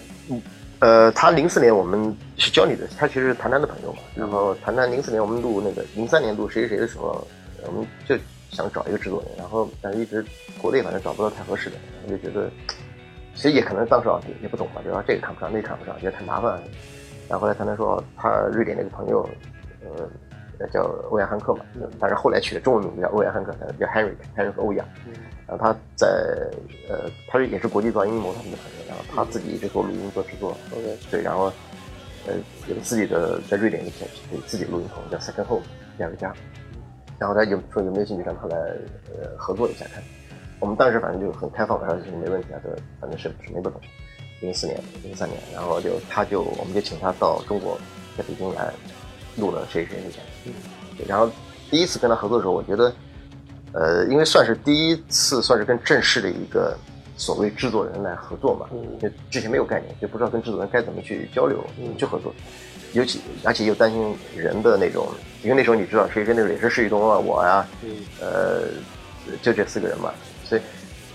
[SPEAKER 2] 呃，他零四年我们是教你的，他其实是谭谭的朋友嘛。然后谭谭零四年我们录那个零三年录谁谁谁的时候，我们就想找一个制作人，然后但是一直国内反正找不到太合适的，然后就觉得，其实也可能当时啊也也不懂吧，就说这个看不上，那个看不上，觉得太麻烦。然后后来谭谭说他瑞典那个朋友，呃，叫欧阳汉克嘛，但是后来取的中文名字叫欧阳汉克，叫 Henrik，Henrik 欧阳。然后他在呃，他是也是国际噪音谋他们的朋友，然后他自己一直做录音做制作
[SPEAKER 1] ，OK，
[SPEAKER 2] 对，然后呃有自己的在瑞典有小有自己录音棚叫 Second Home 两个家，然后他有说有没有兴趣让他来呃合作一下看，我们当时反正就很开放，然后就是没问题啊，这反正是是没问题。零四年、零三年，然后就他就我们就请他到中国，在北京来录了谁谁谁那天，对然后第一次跟他合作的时候，我觉得，呃，因为算是第一次，算是跟正式的一个所谓制作人来合作嘛，
[SPEAKER 1] 嗯。
[SPEAKER 2] 就之前没有概念，就不知道跟制作人该怎么去交流、去合作，尤其而且又担心人的那种，因为那时候你知道谁谁那时候也是施雨东啊，我呀、
[SPEAKER 1] 嗯。
[SPEAKER 2] 呃，就这四个人嘛，所以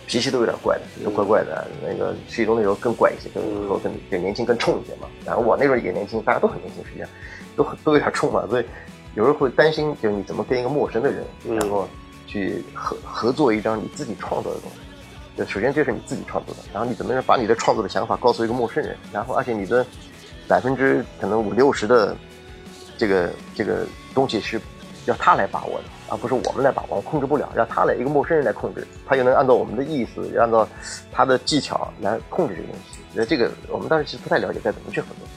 [SPEAKER 2] 脾气都有点怪的，都怪怪的。那个施雨东那时候更怪一些，更说更更年轻、更冲一些嘛。然后我那时候也年轻，大家都很年轻，实际上都都有点冲嘛，所以有时候会担心，就是你怎么跟一个陌生的人，
[SPEAKER 1] 嗯
[SPEAKER 2] 然后去合合作一张你自己创作的东西。就首先这是你自己创作的，然后你怎么能把你的创作的想法告诉一个陌生人，然后而且你的百分之可能五六十的这个这个东西是要他来把握的，而不是我们来把握，控制不了，让他来一个陌生人来控制，他又能按照我们的意思，按照他的技巧来控制这个东西。那这个我们当时其实不太了解该怎么去合作，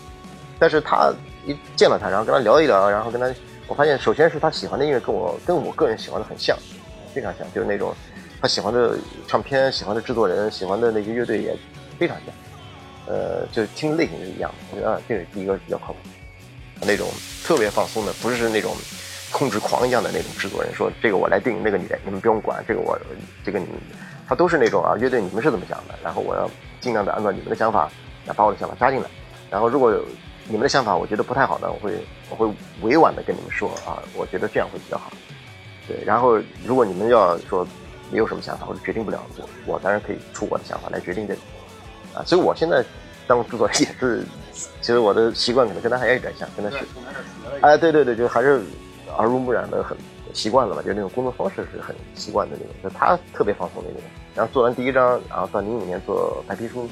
[SPEAKER 2] 但是他一见了他，然后跟他聊一聊，然后跟他，我发现首先是他喜欢的音乐跟我跟我个人喜欢的很像，非常像，就是那种他喜欢的唱片、喜欢的制作人、喜欢的那些乐队也非常像。呃，就听的类型是一样的，我觉得啊，这个第一个比较靠谱。那种特别放松的，不是那种控制狂一样的那种制作人，说这个我来定，那个你来，你们不用管，这个我，这个你们，他都是那种啊，乐队你们是怎么想的，然后我要尽量的按照你们的想法，来把我的想法加进来，然后如果你们的想法我觉得不太好呢，我会我会委婉的跟你们说啊，我觉得这样会比较好，对，然后如果你们要说没有什么想法或者决定不了，我我当然可以出我的想法来决定这个，啊，所以我现在当制作人也是。其实我的习惯可能跟他还有点像，跟他是，哎，对对对，就还是耳濡目染的很习惯了嘛，就那种工作方式是很习惯的那种。就他特别放松的那种。然后做完第一张，然后到零五年做白皮书，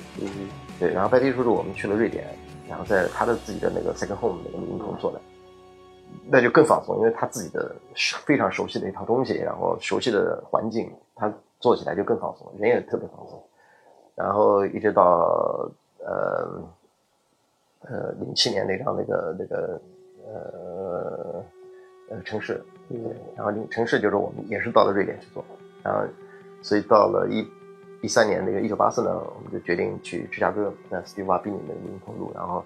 [SPEAKER 2] 对，然后白皮书是我们去了瑞典，然后在他的自己的那个 second home 那个录音棚做的，那就更放松，因为他自己的非常熟悉的一套东西，然后熟悉的环境，他做起来就更放松，人也特别放松。然后一直到呃。呃，零七年那张那个那个呃呃城市，对，然后城市就是我们也是到了瑞典去做，然后所以到了一一三年那个一九八四呢，我们就决定去芝加哥，在 Steve a b i n 那个录音棚录，然后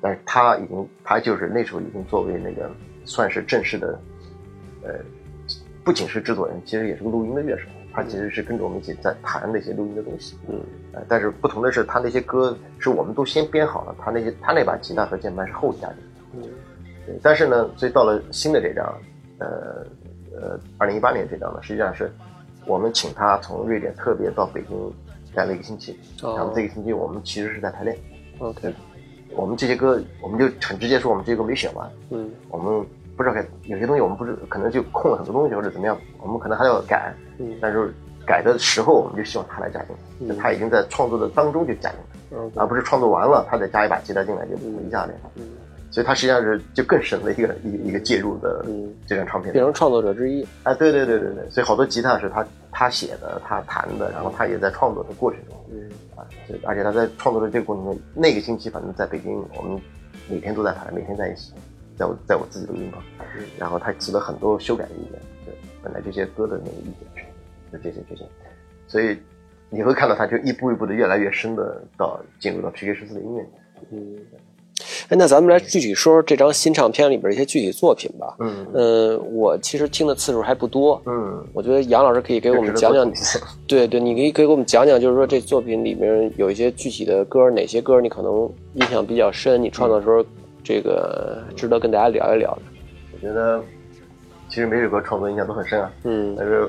[SPEAKER 2] 但是他已经他就是那时候已经作为那个算是正式的，呃，不仅是制作人，其实也是个录音的乐手。他其实是跟着我们一起在弹那些录音的东西，嗯，呃，但是不同的是，他那些歌是我们都先编好了，他那些他那把吉他和键盘是后加的，嗯，对。但是呢，所以到了新的这张，呃呃，二零一八年这张呢，实际上是我们请他从瑞典特别到北京待了一个星期，然后这个星期我们其实是在排练
[SPEAKER 1] ，OK，
[SPEAKER 2] 我们这些歌我们就很直接说，我们这些歌没选完，嗯，我们。不知道该有些东西我们不知可能就空了很多东西或者怎么样，我们可能还要改，嗯，但是改的时候我们就希望他来加进来，他已经在创作的当中就加进来，而不是创作完了他再加一把吉他进来就一下来，嗯，所以他实际上是就更深的一个一一个介入的这张唱片，
[SPEAKER 1] 变成创作者之一，
[SPEAKER 2] 哎，对对对对对，所以好多吉他是他他写的，他弹的，然后他也在创作的过程中，嗯，啊，而且他在创作的这个过程中，那个星期反正在北京，我们每天都在弹，每天在一起。在我在我自己的录音棚，然后他提了很多修改的意见，对，本来这些歌的那个意见，就这些这些，所以你会看到他就一步一步的越来越深的到进入到 PK 十四的音乐里。嗯，
[SPEAKER 1] 哎，那咱们来具体说说这张新唱片里边一些具体作品吧。嗯，呃，我其实听的次数还不多。嗯，我觉得杨老师可以给我们讲讲，对对，你可以给我们讲讲，就是说这作品里面有一些具体的歌，哪些歌你可能印象比较深，你创作的时候。这个值得跟大家聊一聊的。
[SPEAKER 2] 我觉得，其实每首歌创作印象都很深啊。嗯。但是，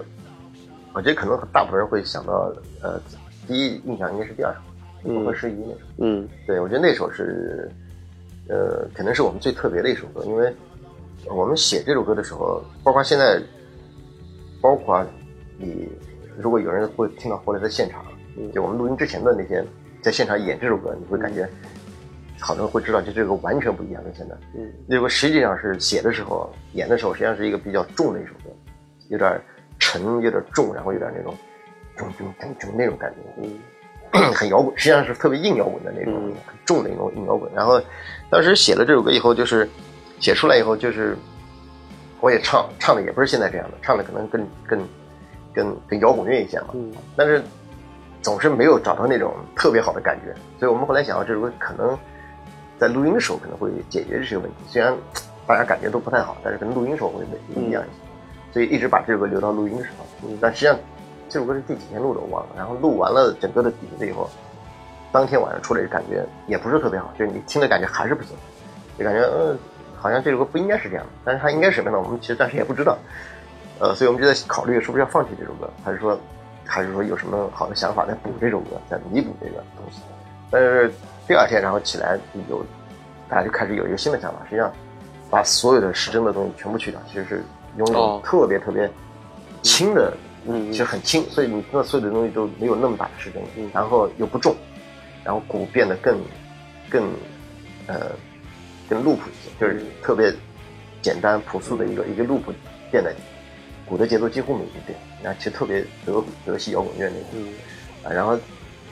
[SPEAKER 2] 我觉得可能大部分人会想到，呃，第一印象应该是第二首《不合时宜》那首。嗯。对，我觉得那首是，呃，可能是我们最特别的一首歌，因为我们写这首歌的时候，包括现在，包括你，如果有人会听到后来在现场，就我们录音之前的那些在现场演这首歌，你会感觉。好多人会知道，就这个完全不一样。跟现在，嗯，那个实际上是写的时候、演的时候，实际上是一个比较重的一首歌，有点沉，有点重，然后有点那种，重重重重那种感觉，嗯，很摇滚，实际上是特别硬摇滚的那种，很重的那种硬摇滚。然后当时写了这首歌以后，就是写出来以后，就是我也唱，唱的也不是现在这样的，唱的可能更更更更摇滚乐一些嘛，嗯，但是总是没有找到那种特别好的感觉，所以我们后来想到这首歌可能。在录音的时候可能会解决这些问题，虽然大家感觉都不太好，但是可能录音时候会不一样。一些，所以一直把这首歌留到录音的时候。但实际上这首歌是第几天录的我忘了，然后录完了整个的底子以后，当天晚上出来感觉也不是特别好，就是你听的感觉还是不行，就感觉嗯好像这首歌不应该是这样的，但是它应该什么呢？我们其实暂时也不知道，呃，所以我们就在考虑是不是要放弃这首歌，还是说还是说有什么好的想法来补这首歌，再弥补这个东西，但是。第二天，然后起来有，大家就开始有一个新的想法。实际上，把所有的失真的东西全部去掉，其实是用一种特别特别轻的，嗯，其实很轻，所以你那所有的东西都没有那么大的失真，然后又不重，然后鼓变得更更呃更 loop 一些，就是特别简单朴素的一个一个 loop 变得，鼓的节奏几乎没变，然后其实特别德德系摇滚乐那种，
[SPEAKER 1] 嗯
[SPEAKER 2] 啊，然后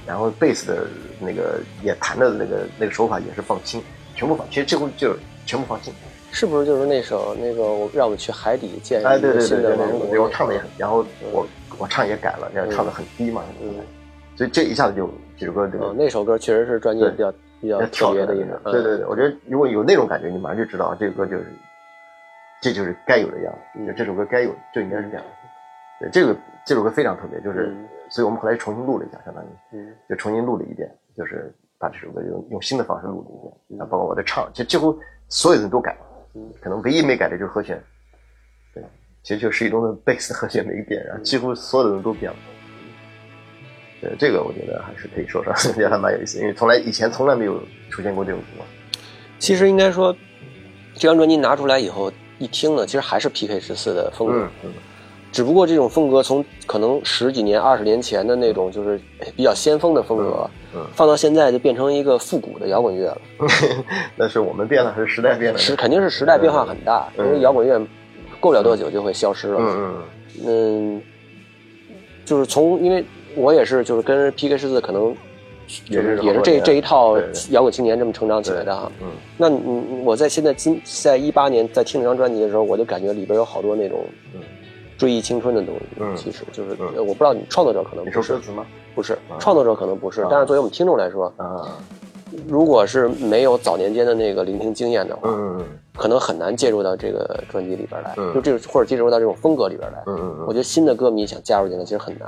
[SPEAKER 2] 然后贝斯的那个也弹的那个那个手法也是放轻，全部放，其实几乎就是全部放轻。
[SPEAKER 1] 是不是就是那首那个我让我们去海底见
[SPEAKER 2] 哎，对对对对对，我？唱的也很，然后我我唱也改了，然后唱的很低嘛，
[SPEAKER 1] 嗯
[SPEAKER 2] 所以这一下子就几首歌这个，
[SPEAKER 1] 嗯那首歌确实是专辑比较比较特别的一首。
[SPEAKER 2] 对对对，我觉得如果有那种感觉，你马上就知道这个歌就是，这就是该有的样子，
[SPEAKER 1] 嗯。
[SPEAKER 2] 就这首歌该有就应该是这样。对，这个这首歌非常特别，就是
[SPEAKER 1] 嗯，
[SPEAKER 2] 所以我们后来重新录了一下，相当于
[SPEAKER 1] 嗯。
[SPEAKER 2] 就重新录了一遍，就是把这首歌用用新的方式录了一遍，啊，包括我的唱，其实几乎所有人都改了，
[SPEAKER 1] 嗯。
[SPEAKER 2] 可能唯一没改的就是和弦，对，其实就是一中的贝斯和弦没变，然后几乎所有的人都变了。对，这个我觉得还是可以说说，觉得还蛮有意思，因为从来以前从来没有出现过这种情况。
[SPEAKER 1] 其实应该说，这张专辑拿出来以后一听呢，其实还是 PK 十四的风格。
[SPEAKER 2] 嗯嗯
[SPEAKER 1] 只不过这种风格从可能十几年、二十年前的那种就是比较先锋的风格，
[SPEAKER 2] 嗯
[SPEAKER 1] 放到现在就变成一个复古的摇滚乐了。
[SPEAKER 2] 那是我们变了还是时代变了呢？
[SPEAKER 1] 时肯定是时代变化很大，
[SPEAKER 2] 嗯
[SPEAKER 1] 因为摇滚乐过不了多久就会消失了。
[SPEAKER 2] 嗯嗯
[SPEAKER 1] 嗯，就是从因为我也是就是跟 PK 十四可能
[SPEAKER 2] 也是
[SPEAKER 1] 是也是这这一套摇滚青年这么成长起来的哈。
[SPEAKER 2] 嗯
[SPEAKER 1] 那你我在现在今在一八年在听这张专辑的时候，我就感觉里边有好多那种
[SPEAKER 2] 嗯
[SPEAKER 1] 追忆青春的东西。
[SPEAKER 2] 嗯
[SPEAKER 1] 其实就是我不知道你创作者可能
[SPEAKER 2] 你
[SPEAKER 1] 不是
[SPEAKER 2] 说歌词吗？
[SPEAKER 1] 不是
[SPEAKER 2] 啊
[SPEAKER 1] 创作者可能不是
[SPEAKER 2] 啊，
[SPEAKER 1] 但是作为我们听众来说，
[SPEAKER 2] 啊，
[SPEAKER 1] 如果是没有早年间的那个聆听经验的话，
[SPEAKER 2] 嗯嗯
[SPEAKER 1] 可能很难介入到这个专辑里边来，
[SPEAKER 2] 嗯
[SPEAKER 1] 就这种或者介入到这种风格里边来。
[SPEAKER 2] 嗯嗯嗯。
[SPEAKER 1] 我觉得新的歌迷想加入进来其实很难，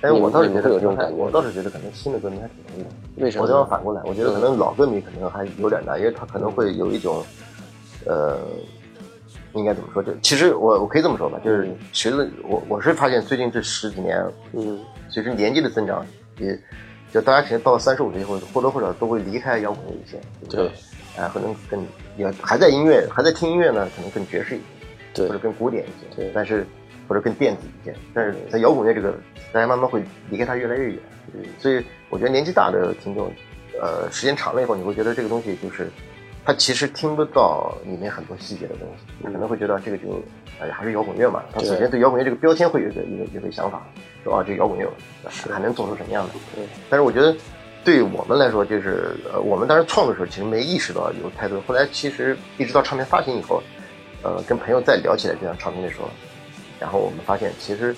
[SPEAKER 2] 哎，
[SPEAKER 1] 你们
[SPEAKER 2] 我倒是觉得
[SPEAKER 1] 有这种感觉
[SPEAKER 2] 我倒是觉得可能新的歌迷还挺容易的。
[SPEAKER 1] 为什么？
[SPEAKER 2] 我倒要反过来，我觉得可能老歌迷可能还有点难，因为他可能会有一种，呃，应该怎么说？就其实我我可以这么说吧，就是
[SPEAKER 1] 嗯
[SPEAKER 2] 随着我我是发现最近这十几年，
[SPEAKER 1] 嗯
[SPEAKER 2] 随着年纪的增长，也就大家可能到了三十五岁以后，或多或少都会离开摇滚乐一些，
[SPEAKER 1] 对，
[SPEAKER 2] 哎、可能更也还在音乐，还在听音乐呢，可能更爵士一些，
[SPEAKER 1] 对
[SPEAKER 2] 或者更古典一些，
[SPEAKER 1] 对
[SPEAKER 2] 但是或者更电子一些，但是在摇滚乐这个，大家慢慢会离开它越来越远，所以我觉得年纪大的听众，呃，时间长了以后，你会觉得这个东西就是，他其实听不到里面很多细节的东西，你可能会觉得这个就，哎呀，还是摇滚乐嘛，他首先对摇滚乐这个标签会有一个一个一个想法，说啊，这摇滚乐还能做出什么样的？
[SPEAKER 1] 对，
[SPEAKER 2] 但是我觉得，对于我们来说，就是呃，我们当时创作的时候，其实没意识到有太多。后来其实一直到唱片发行以后，呃，跟朋友再聊起来这张唱片的时候，然后我们发现，其实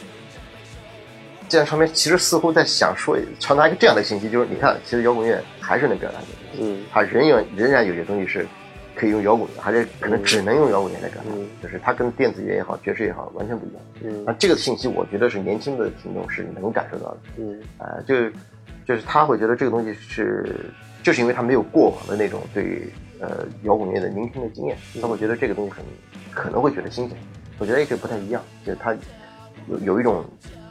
[SPEAKER 2] 这张唱片其实似乎在想说传达一个这样的信息，就是你看，其实摇滚乐还是能表达的，
[SPEAKER 1] 嗯
[SPEAKER 2] 它仍然仍然有些东西是可以用摇滚乐，还是可能只能用摇滚乐来表达，
[SPEAKER 1] 嗯
[SPEAKER 2] 就是它跟电子乐也好，爵士也好，完全不一样。
[SPEAKER 1] 嗯
[SPEAKER 2] 那这个信息，我觉得是年轻的听众是能感受到的。
[SPEAKER 1] 嗯
[SPEAKER 2] 啊、就就是他会觉得这个东西是，就是因为他没有过往的那种对呃摇滚乐的聆听的经验，他会觉得这个东西很可能会觉得新鲜。我觉得也可以不太一样，就是他有有一种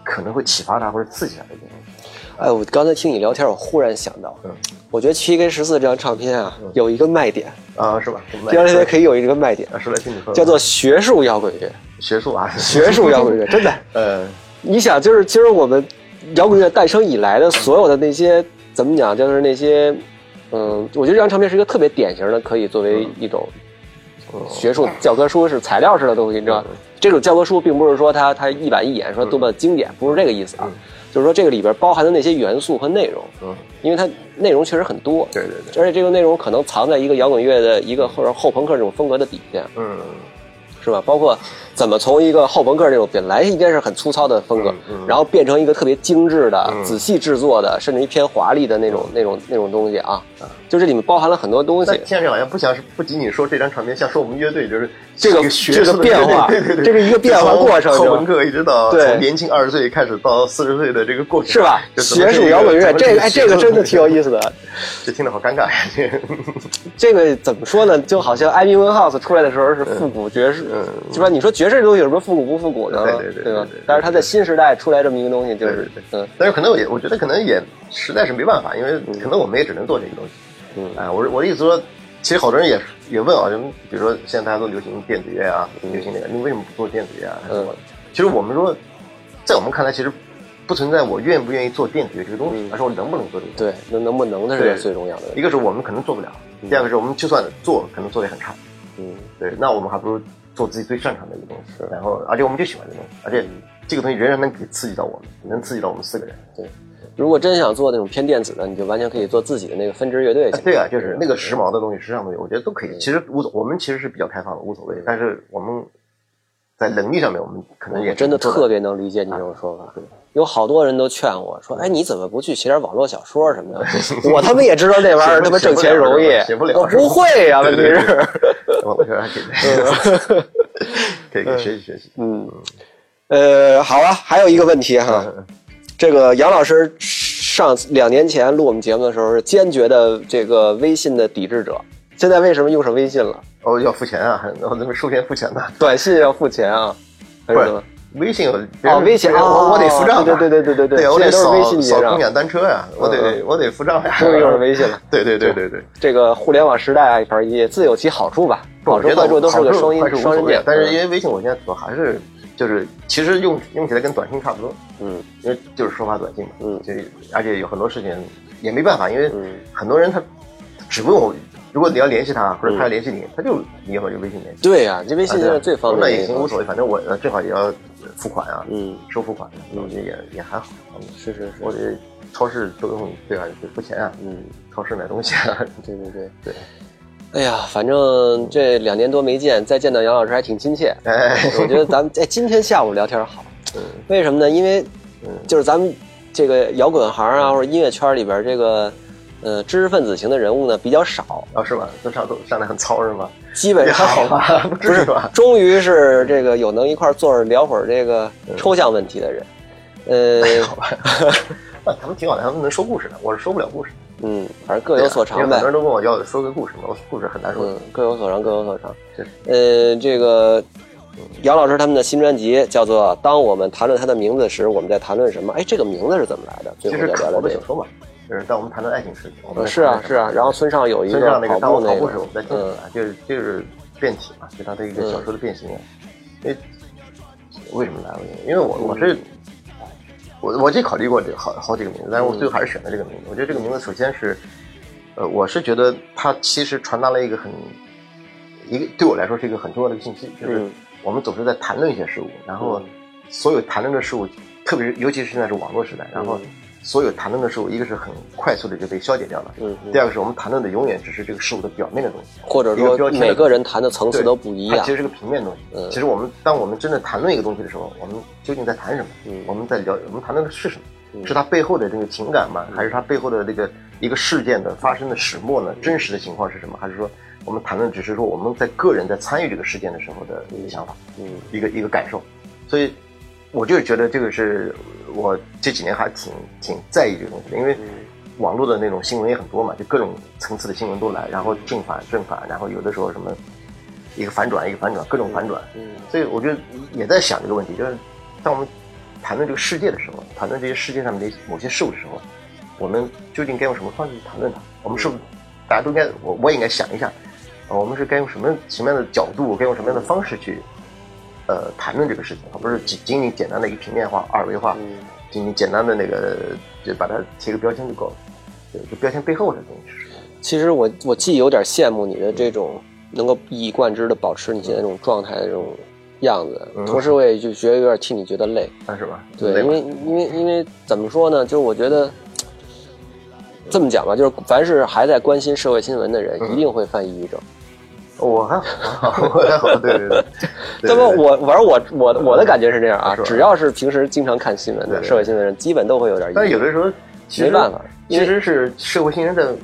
[SPEAKER 2] 可能会启发他或者刺激他的东西。
[SPEAKER 1] 哎，我刚才听你聊天，我忽然想到，
[SPEAKER 2] 嗯
[SPEAKER 1] 我觉得七 K 十四这张唱片啊，有一个卖点，
[SPEAKER 2] 啊，是吧？
[SPEAKER 1] 这张唱片可以有一个卖点，
[SPEAKER 2] 啊，说来听你说，
[SPEAKER 1] 叫做学术摇滚乐，
[SPEAKER 2] 学术啊，
[SPEAKER 1] 学术摇滚乐，真的。
[SPEAKER 2] 呃，
[SPEAKER 1] 你想，就是其实我们摇滚乐诞生以来的所有的那些怎么讲，就是那些，嗯，我觉得这张唱片是一个特别典型的，可以作为一种学术教科书是材料式的东西，你知道？
[SPEAKER 2] 嗯？
[SPEAKER 1] 这种教科书并不是说它它一板一眼说多么经典，不是这个意思啊。
[SPEAKER 2] 嗯，
[SPEAKER 1] 就是说这个里边包含的那些元素和内容，
[SPEAKER 2] 嗯，
[SPEAKER 1] 因为它内容确实很多，
[SPEAKER 2] 对对对，
[SPEAKER 1] 而且这个内容可能藏在一个摇滚乐的一个或者后朋克这种风格的底下，
[SPEAKER 2] 嗯
[SPEAKER 1] 是吧？包括怎么从一个后朋克那种本来应该是很粗糙的风格，
[SPEAKER 2] 嗯嗯
[SPEAKER 1] 然后变成一个特别精致的、
[SPEAKER 2] 嗯
[SPEAKER 1] 仔细制作的，甚至于偏华丽的那种、那种、那种东西啊，就这里面包含了很多东西
[SPEAKER 2] 现在好像不像是不仅仅说这张唱片，像说我们乐队就是
[SPEAKER 1] 这个
[SPEAKER 2] 学
[SPEAKER 1] 这个变化
[SPEAKER 2] 对对对对
[SPEAKER 1] 这是一个变化过程
[SPEAKER 2] 从后文课一直到
[SPEAKER 1] 对
[SPEAKER 2] 从年轻二十岁开始到四十岁的这个过程，
[SPEAKER 1] 是吧？学术摇滚乐，这个这个真的挺有意思的。
[SPEAKER 2] 这听着好尴尬呀！这个
[SPEAKER 1] 这个怎么说呢？就好像艾米文 house 出来的时候是复古爵士，
[SPEAKER 2] 嗯
[SPEAKER 1] 是吧？你说爵士这东西有什么复古不复古的？
[SPEAKER 2] 对对对
[SPEAKER 1] 吧
[SPEAKER 2] 对对对？
[SPEAKER 1] 但是它在新时代出来这么一个东西，就是
[SPEAKER 2] 对对
[SPEAKER 1] 嗯
[SPEAKER 2] 但是可能也，我觉得可能也实在是没办法，因为可能我们也只能做这个东西。
[SPEAKER 1] 嗯
[SPEAKER 2] 哎，我我的意思说，其实好多人也也问啊，就比如说现在大家都流行电子乐啊，流行那个，你为什么不做电子乐啊？还是什么？其实我们说，在我们看来，其实不存在我愿不愿意做电子乐这个东西，
[SPEAKER 1] 嗯
[SPEAKER 2] 而是我能不能做这个。
[SPEAKER 1] 对，能能不能的是最重要的。
[SPEAKER 2] 一个是我们可能做不了，第二个是我们就算做，可能做的也很差。
[SPEAKER 1] 嗯，
[SPEAKER 2] 对，那我们还不如做自己最擅长的一个东西，然后而且我们就喜欢这个东西，而且这个东西仍然能给刺激到我们，能刺激到我们四个人。
[SPEAKER 1] 对。如果真想做那种偏电子的，你就完全可以做自己的那个分支乐队。
[SPEAKER 2] 对啊，就是那个时髦的东西、时尚东西，我觉得都可以。其实无所，我们其实是比较开放的，无所谓。但是我们在能力上面，我们可能也
[SPEAKER 1] 真的特别能理解你这种说法。有好多人都劝我说：“哎，你怎么不去写点网络小说什么的？” 我他妈也知道那玩意儿他妈挣钱容易，
[SPEAKER 2] 写不了，
[SPEAKER 1] 我不会呀。问题是，
[SPEAKER 2] 我觉得还挺 可以，可以学习学习。
[SPEAKER 1] 嗯，呃，好啊，还有一个问题哈。这个杨老师上两年前录我们节目的时候是坚决的这个微信的抵制者，现在为什么用上微信了？
[SPEAKER 2] 哦，要付钱啊，我怎么收钱付钱呢？
[SPEAKER 1] 短信要付钱啊？
[SPEAKER 2] 不是微信
[SPEAKER 1] 哦，微信
[SPEAKER 2] 我我得付账，
[SPEAKER 1] 对对对对对
[SPEAKER 2] 对，我得
[SPEAKER 1] 扫扫
[SPEAKER 2] 共享单车呀，我得我得付账呀。
[SPEAKER 1] 终于用上微信了，
[SPEAKER 2] 对对对对对，
[SPEAKER 1] 这个互联网时代啊反正也自有其好处吧，好处坏处都是个双
[SPEAKER 2] 双
[SPEAKER 1] 双刃剑。
[SPEAKER 2] 但是因为微信，我现在主要还是。就是其实用用起来跟短信差不多，嗯，因为就是说发短信嘛，嗯，就而且有很多事情也没办法，因为很多人他只问我，如果你要联系他或者他要联系你，他就你一会儿就微信联系。
[SPEAKER 1] 对呀，这微信现在最方便。
[SPEAKER 2] 那也行，无所谓，反正我最好也要付款啊，嗯，收付款，我觉得也也还好。
[SPEAKER 1] 是是是，
[SPEAKER 2] 我这超市都用对吧？得付钱啊，嗯，超市买东西啊，
[SPEAKER 1] 对对对
[SPEAKER 2] 对。
[SPEAKER 1] 哎呀，反正这两年多没见，再见到杨老师还挺亲切。哎我觉得咱们哎，今天下午聊天好，为什么呢？因为就是咱们这个摇滚行啊，或者音乐圈里边这个呃知识分子型的人物呢比较少
[SPEAKER 2] 啊，是吧？都上都上来很糙是吗？
[SPEAKER 1] 基本上
[SPEAKER 2] 好吧，不
[SPEAKER 1] 是吧？终于是这个有能一块坐着聊会儿这个抽象问题的人，
[SPEAKER 2] 呃，好吧，他们挺好的，他们能说故事的，我是说不了故事。
[SPEAKER 1] 嗯，反正各有所长呗。很
[SPEAKER 2] 多人都问我要说个故事嘛，我故事很难说。
[SPEAKER 1] 嗯，各有所长，各有所长。呃，这个杨老师他们的新专辑叫做《当我们谈论他的名字时，我们在谈论什么》。哎，这个名字是怎么来的？
[SPEAKER 2] 其实聊聊的小说嘛，就是在我们谈论爱情时，
[SPEAKER 1] 是啊是啊。然后村上有一个
[SPEAKER 2] 跑步
[SPEAKER 1] 那
[SPEAKER 2] 个，嗯，就是就是变体嘛，就他的一个小说的变形。因为为什么来？因为我我是。我我既考虑过这好好几个名字，但是我最后还是选了这个名字。我觉得这个名字首先是，呃，我是觉得它其实传达了一个很，一个对我来说是一个很重要的信息，就是我们总是在谈论一些事物，然后所有谈论的事物，特别是尤其是现在是网络时代，然后。所有谈论的事物，一个是很快速的就被消解掉了，嗯，第二个是我们谈论的永远只是这个事物的表面的东西，
[SPEAKER 1] 或者说每个人谈的层次都不一样，
[SPEAKER 2] 其实是个平面东西。嗯，其实我们当我们真的谈论一个东西的时候，我们究竟在谈什么？嗯，我们在聊，我们谈论的是什么？是它背后的这个情感吗？还是它背后的这个一个事件的发生的始末呢？真实的情况是什么？还是说我们谈论只是说我们在个人在参与这个事件的时候的一个想法？嗯，一个一个感受。所以。我就觉得这个是我这几年还挺挺在意这个东西的，因为网络的那种新闻也很多嘛，就各种层次的新闻都来，然后正反正反，然后有的时候什么一个反转一个反转，各种反转。嗯，所以我就也在想这个问题，就是当我们谈论这个世界的时候，谈论这些世界上面的某些事物的时候，我们究竟该用什么方式去谈论它？我们是不是大家都该我我也应该想一下，我们是该用什么什么样的角度，该用什么样的方式去？呃，谈论这个事情，而不是仅仅仅简单的一个平面化、二维化，仅仅简单的那个就把它贴个标签就够了。对，这标签背后的东西是什么？
[SPEAKER 1] 其实我我既有点羡慕你的这种能够一以贯之的保持你现在这种状态的这种样子，同时我也就觉得有点替你觉得累，
[SPEAKER 2] 是吧？
[SPEAKER 1] 对，因为因为因为怎么说呢？就是我觉得这么讲吧，就是凡是还在关心社会新闻的人，一定会犯抑郁症。
[SPEAKER 2] 我还好，我还好，对对对。
[SPEAKER 1] 那么我反正我我我的感觉是这样啊，只要是平时经常看新闻的社会新闻人，基本都会有点。
[SPEAKER 2] 但有的时候
[SPEAKER 1] 没办法，
[SPEAKER 2] 其实是社会新闻的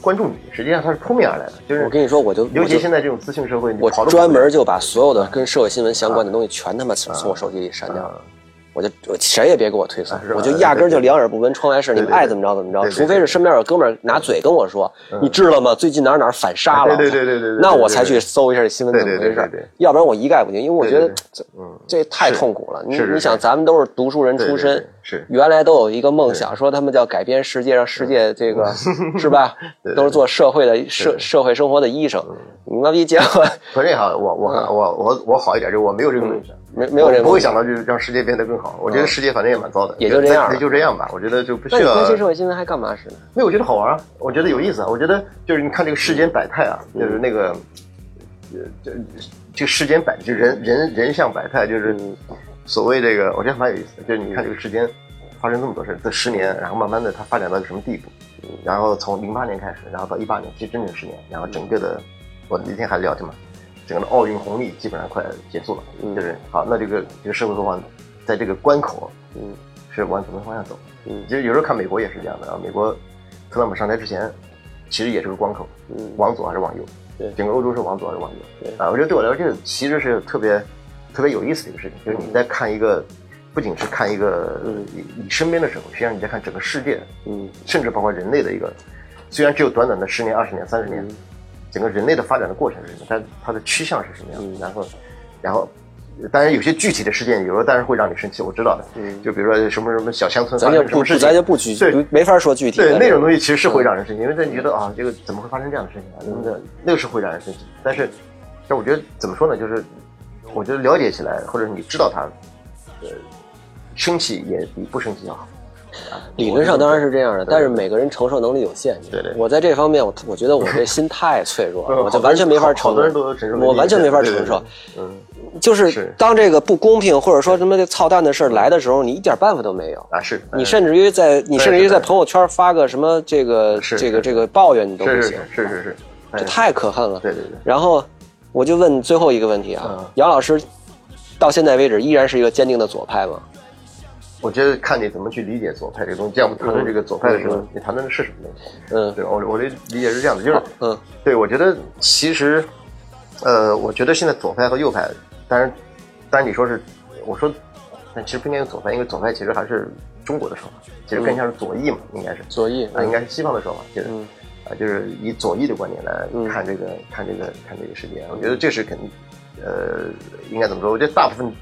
[SPEAKER 2] 关注你，实际上它是扑面而来的。就是
[SPEAKER 1] 我跟你说，我就
[SPEAKER 2] 尤其现在这种资讯社会，
[SPEAKER 1] 我专门就把所有的跟社会新闻相关的东西全他妈从我手机里删掉了。我就谁也别给我推算，我就压根就两耳不闻窗外事，你们爱怎么着怎么着，除非是身边有哥们儿拿嘴跟我说，你知道吗？最近哪哪反杀了，
[SPEAKER 2] 对对对对
[SPEAKER 1] 那我才去搜一下这新闻怎么回事，要不然我一概不听，因为我觉得这这太痛苦了。你你想，咱们都是读书人出身，
[SPEAKER 2] 是
[SPEAKER 1] 原来都有一个梦想，说他们叫改变世界，让世界这个是吧？都是做社会的社社会生活的医生。你妈逼结婚？
[SPEAKER 2] 可这好，我我我我我好一点，就我没有这个梦想。
[SPEAKER 1] 没没有人
[SPEAKER 2] 不会想到就是让世界变得更好。我觉得世界反正也蛮糟的，
[SPEAKER 1] 也就这样，
[SPEAKER 2] 也就这样吧。我觉得就不需要。
[SPEAKER 1] 关心社会新闻还干嘛使呢？
[SPEAKER 2] 没有，我觉得好玩啊，我觉得有意思啊。我觉得就是你看这个世间百态啊，就是那个呃这这世间百就人人人像百态，就是
[SPEAKER 1] 嗯
[SPEAKER 2] 所谓这个，我觉得蛮有意思的。就是你看这个世间发生这么多事儿，这十年，然后慢慢的它发展到什么地步？然后从零八年开始，然后到一八年，其实整整十年，然后整个的，我那天还聊天嘛，整个的奥运红利基本上快结束了，
[SPEAKER 1] 嗯。
[SPEAKER 2] 就是好，那这个这个社会会往在这个关口
[SPEAKER 1] 嗯。
[SPEAKER 2] 是往怎么方向走？
[SPEAKER 1] 嗯。
[SPEAKER 2] 其实有时候看美国也是这样的啊，美国特朗普上台之前，其实也是个关口，
[SPEAKER 1] 嗯。
[SPEAKER 2] 往左还是往右？
[SPEAKER 1] 对。
[SPEAKER 2] 整个欧洲是往左还是往右？
[SPEAKER 1] 对。
[SPEAKER 2] 啊，我觉得对我来说，这个其实是特别特别有意思的一个事情，就是你在看一个，不仅是看一个
[SPEAKER 1] 嗯。
[SPEAKER 2] 你你身边的社会，实际上你在看整个世界，
[SPEAKER 1] 嗯。
[SPEAKER 2] 甚至包括人类的一个，虽然只有短短的十年、二十年、三十年，
[SPEAKER 1] 嗯
[SPEAKER 2] 整个人类的发展的过程是什么？它它的趋向是什么样？然后，然后。当然，有些具体的事件，有时候当然会让你生气，我知道的。
[SPEAKER 1] 嗯
[SPEAKER 2] 就比如说什么什么小乡村发
[SPEAKER 1] 咱就不
[SPEAKER 2] 生什么事情，
[SPEAKER 1] 咱就不举
[SPEAKER 2] 对
[SPEAKER 1] 没法说具体的
[SPEAKER 2] 对那种东
[SPEAKER 1] 西，
[SPEAKER 2] 其实是会让人生气，因为你觉得啊，这个怎么会发生这样的事情啊？
[SPEAKER 1] 嗯
[SPEAKER 2] 那个那个是会让人生气。但是，但我觉得怎么说呢？就是我觉得了解起来，或者你知道它，呃，生气也比不生气要好。啊
[SPEAKER 1] 理论上当然是这样的，但是每个人承受能力有限。
[SPEAKER 2] 对对
[SPEAKER 1] 我在这方面，我我觉得我这心太脆弱了，
[SPEAKER 2] 嗯
[SPEAKER 1] 我就完全没法承受。我完全没法承受。
[SPEAKER 2] 嗯
[SPEAKER 1] 就是
[SPEAKER 2] 是
[SPEAKER 1] 当这个不公平或者说什么这操蛋的事儿来的时候，你一点办法都没有。
[SPEAKER 2] 啊是，
[SPEAKER 1] 你甚至于在你甚至于在朋友圈发个什么这个这个这个抱怨你都不行，
[SPEAKER 2] 是是是
[SPEAKER 1] 这太可恨了。
[SPEAKER 2] 对对对。
[SPEAKER 1] 然后我就问最后一个问题啊
[SPEAKER 2] 嗯，
[SPEAKER 1] 杨老师到现在为止依然是一个坚定的左派吗？
[SPEAKER 2] 我觉得看你怎么去理解左派这个东西。既然我们谈论这个左派的时候
[SPEAKER 1] 嗯，
[SPEAKER 2] 你谈论的是什么东西？
[SPEAKER 1] 嗯
[SPEAKER 2] 对吧，我我的理解是这样的，就是
[SPEAKER 1] 嗯
[SPEAKER 2] 对，我觉得其实，呃，我觉得现在左派和右派，当然，当然你说是，我说，但其实不应该用左派，因为左派其实还是中国的说法，其实更像是左翼嘛，应该是
[SPEAKER 1] 左翼
[SPEAKER 2] 啊，应该是西方的说法，就是
[SPEAKER 1] 嗯
[SPEAKER 2] 啊，就是以左翼的观点来
[SPEAKER 1] 嗯
[SPEAKER 2] 看这个看这个看这个世界，我觉得这是肯定，呃，应该怎么说？我觉得大部分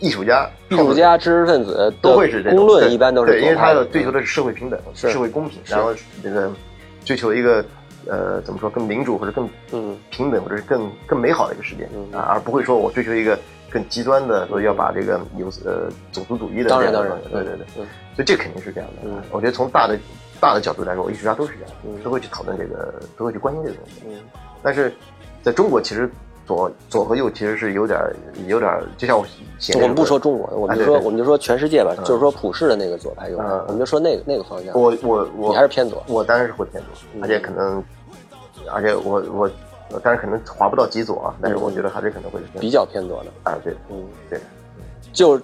[SPEAKER 2] 艺术家、
[SPEAKER 1] 艺术家、知识分子
[SPEAKER 2] 都会是这种
[SPEAKER 1] 公论
[SPEAKER 2] 对
[SPEAKER 1] 一般都是
[SPEAKER 2] 对，因为他的追求的是社会平等、社会公平，然后这个追求一个呃怎么说更民主或者更
[SPEAKER 1] 嗯。
[SPEAKER 2] 平等或者是更更美好的一个世界
[SPEAKER 1] 嗯。
[SPEAKER 2] 啊，而不会说我追求一个更极端的，说要把这个有呃种族主义的
[SPEAKER 1] 当然当然
[SPEAKER 2] 对对对，
[SPEAKER 1] 嗯。
[SPEAKER 2] 所以这肯定是这样的
[SPEAKER 1] 嗯。
[SPEAKER 2] 我觉得从大的大的角度来说，艺术家都是这样
[SPEAKER 1] 嗯，
[SPEAKER 2] 都会去讨论这个，都会去关心这个东西。
[SPEAKER 1] 嗯。
[SPEAKER 2] 但是在中国，其实左左和右其实是有点儿有点儿，就像我写
[SPEAKER 1] 我们不说中国，我们就说我们就说全世界吧，
[SPEAKER 2] 嗯。
[SPEAKER 1] 就是说普世的那个左派右派
[SPEAKER 2] 嗯，
[SPEAKER 1] 我们就说那个那个方向。
[SPEAKER 2] 我我我。
[SPEAKER 1] 你还是偏左
[SPEAKER 2] 我当然是会偏左，
[SPEAKER 1] 嗯。
[SPEAKER 2] 而且可能，而且我我我当然可能划不到极左啊，但是我觉得还是可能会
[SPEAKER 1] 比较偏左的，
[SPEAKER 2] 啊，对
[SPEAKER 1] 嗯，
[SPEAKER 2] 对，
[SPEAKER 1] 就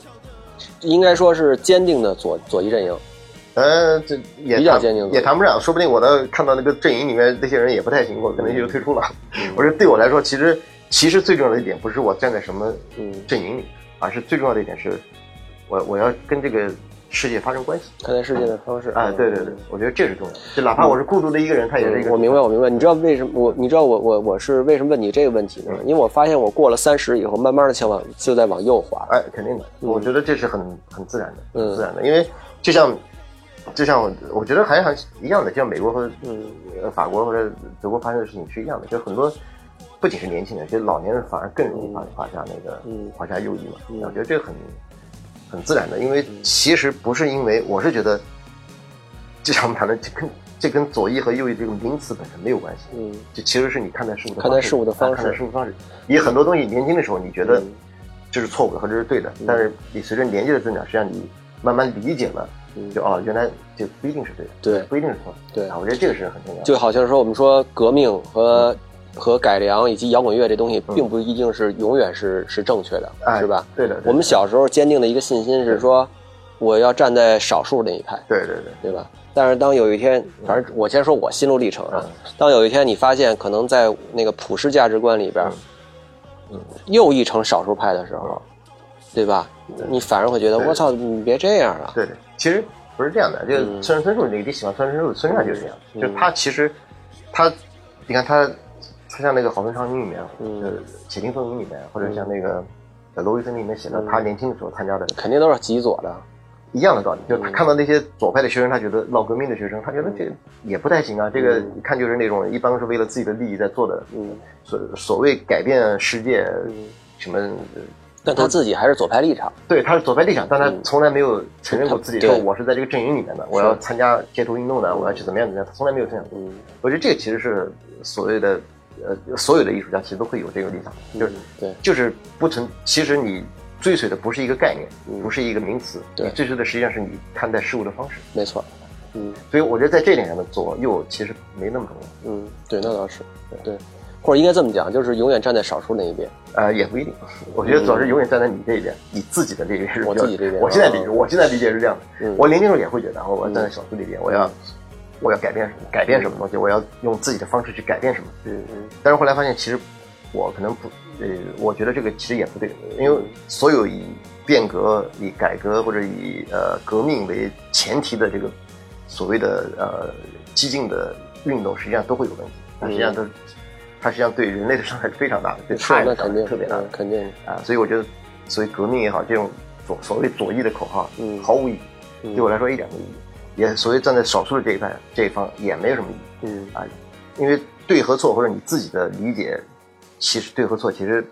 [SPEAKER 1] 应该说是坚定的左左翼阵营。
[SPEAKER 2] 呃，这也
[SPEAKER 1] 比较坚定
[SPEAKER 2] 也谈不上，说不定我的看到那个阵营里面那些人也不太行，我可能就退出了。我说对我来说，其实其实最重要的一点不是我站在什么
[SPEAKER 1] 嗯
[SPEAKER 2] 阵营里，而是最重要的一点是，我我要跟这个世界发生关系。
[SPEAKER 1] 看待世界的方式
[SPEAKER 2] 啊，对对对，我觉得这是重要的。就哪怕我是孤独的一个人，他也是一个。
[SPEAKER 1] 嗯我明白，我明白。你知道为什么我？你知道我我我是为什么问你这个问题呢？因为我发现我过了三十以后，慢慢的向往就在往右滑。
[SPEAKER 2] 哎，肯定的，我觉得这是很很自然的，
[SPEAKER 1] 嗯
[SPEAKER 2] 很自然的，因为就像就像我我觉得还还一样的，就像美国和
[SPEAKER 1] 嗯
[SPEAKER 2] 呃法国或者德国发生的事情是一样的，就很多不仅是年轻人，其实老年人反而更容易滑滑下那个
[SPEAKER 1] 嗯。
[SPEAKER 2] 滑下右翼嘛。
[SPEAKER 1] 嗯。
[SPEAKER 2] 我觉得这个很很自然的，因为其实不是因为我是觉得，就像我们谈的，这跟这跟左翼和右翼这个名词本身没有关系，
[SPEAKER 1] 嗯。
[SPEAKER 2] 就其实是你看待事物的
[SPEAKER 1] 看待事物的方式。
[SPEAKER 2] 啊看待事物方式。你很多东西年轻的时候你觉得
[SPEAKER 1] 嗯。
[SPEAKER 2] 这是错误的或者是对的，但是你随着年纪的增长，实际上你慢慢理解了，
[SPEAKER 1] 嗯。
[SPEAKER 2] 就哦，原来就不一定是对的，
[SPEAKER 1] 对。
[SPEAKER 2] 不一定是错的。
[SPEAKER 1] 对。
[SPEAKER 2] 啊，我觉得这个是很重要的。
[SPEAKER 1] 就好像说我们说革命和和改良以及摇滚乐这东西，并不一定是永远是是正确的，
[SPEAKER 2] 哎
[SPEAKER 1] 是吧？
[SPEAKER 2] 对的，对的。
[SPEAKER 1] 我们小时候坚定的一个信心是说，我要站在少数那一派，
[SPEAKER 2] 对对对，
[SPEAKER 1] 对吧？但是当有一天，反正我先说我心路历程啊
[SPEAKER 2] 嗯，
[SPEAKER 1] 当有一天你发现可能在那个普世价值观里边，
[SPEAKER 2] 嗯
[SPEAKER 1] 又一成少数派的时候，对吧？你反而会觉得我操，你别这样啊！
[SPEAKER 2] 对。对，其实不是这样的，就
[SPEAKER 1] 嗯。
[SPEAKER 2] 村上春树那个你喜欢村上春树，村上就是这样，
[SPEAKER 1] 嗯。
[SPEAKER 2] 就他其实他，你看他，他像那个《好村长鸣》里面，
[SPEAKER 1] 嗯。
[SPEAKER 2] 呃，《写听风云》里面，或者像那个呃《罗伊森》里面写的他年轻的时候参加的
[SPEAKER 1] 肯定都是极左的，
[SPEAKER 2] 一样的道理，就他看到那些左派的学生，他觉得闹革命的学生，他觉得这也不太行啊，这个一看就是那种一般是为了自己的利益在做的，
[SPEAKER 1] 嗯。
[SPEAKER 2] 所所谓改变世界
[SPEAKER 1] 嗯，
[SPEAKER 2] 什么。呃
[SPEAKER 1] 但他自己还是左派立场，
[SPEAKER 2] 对，他是左派立场，但他
[SPEAKER 1] 嗯。
[SPEAKER 2] 从来没有承认过自己说我是在这个阵营里面的，我要参加街头运动的，我要去怎么样怎么样，他从来没有这样。
[SPEAKER 1] 嗯。
[SPEAKER 2] 我觉得这个其实是所谓的呃，所有的艺术家其实都会有这个理想，就是
[SPEAKER 1] 对，
[SPEAKER 2] 就是不存。其实你追随的不是一个概念，
[SPEAKER 1] 嗯
[SPEAKER 2] 不是一个名词，
[SPEAKER 1] 对
[SPEAKER 2] 你追随的实际上是你看待事物的方式。
[SPEAKER 1] 没错，嗯
[SPEAKER 2] 所以我觉得在这点上的左右其实没那么重要。
[SPEAKER 1] 嗯，对，那倒是对，或者应该这么讲，就是永远站在少数那一边。
[SPEAKER 2] 呃，也不一定。我觉得主要是永远站在你这一边，你自己的这一边是
[SPEAKER 1] 我自己这边
[SPEAKER 2] 我现在理我现在理解是这样的。
[SPEAKER 1] 嗯
[SPEAKER 2] 我年轻时候也会觉得，我要站在少数这边，我要我要改变什么，改变什么东西，我要用自己的方式去改变什么。
[SPEAKER 1] 嗯嗯
[SPEAKER 2] 但是后来发现，其实我可能不，呃，我觉得这个其实也不对，因为所有以变革、以改革或者以呃革命为前提的这个所谓的呃激进的运动，实际上都会有问题。它实际上都，它实际上对人类的伤害是非常大的，对
[SPEAKER 1] 是
[SPEAKER 2] 他人的伤
[SPEAKER 1] 那肯定
[SPEAKER 2] 害特别大
[SPEAKER 1] 肯定，
[SPEAKER 2] 啊。所以我觉得，所谓革命也好，这种所所谓左翼的口号，
[SPEAKER 1] 嗯
[SPEAKER 2] 毫无意义，
[SPEAKER 1] 嗯
[SPEAKER 2] 对我来说一点没意义。也所谓站在少数的这一派这一方也没有什么意义。
[SPEAKER 1] 嗯
[SPEAKER 2] 啊，因为对和错或者你自己的理解，其实对和错其实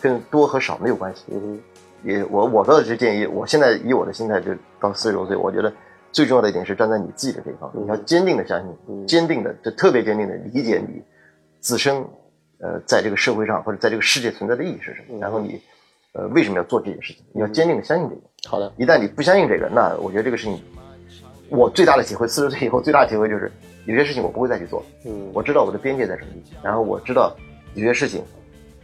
[SPEAKER 2] 跟多和少没有关系。
[SPEAKER 1] 嗯
[SPEAKER 2] 也我我倒是建议，我现在以我的心态就到四十多岁，我觉得最重要的一点是站在你自己的这一方，
[SPEAKER 1] 嗯
[SPEAKER 2] 你要坚定的相信，
[SPEAKER 1] 嗯
[SPEAKER 2] 坚定的就特别坚定的理解你自身，呃，在这个社会上或者在这个世界存在的意义是什么，
[SPEAKER 1] 嗯
[SPEAKER 2] 然后你呃为什么要做这件事情，你要坚定的相信这个。
[SPEAKER 1] 好的，
[SPEAKER 2] 一旦你不相信这个，那我觉得这个事情，我最大的体会，四十岁以后最大的体会就是，有些事情我不会再去做。
[SPEAKER 1] 嗯
[SPEAKER 2] 我知道我的边界在什么地方，然后我知道有些事情，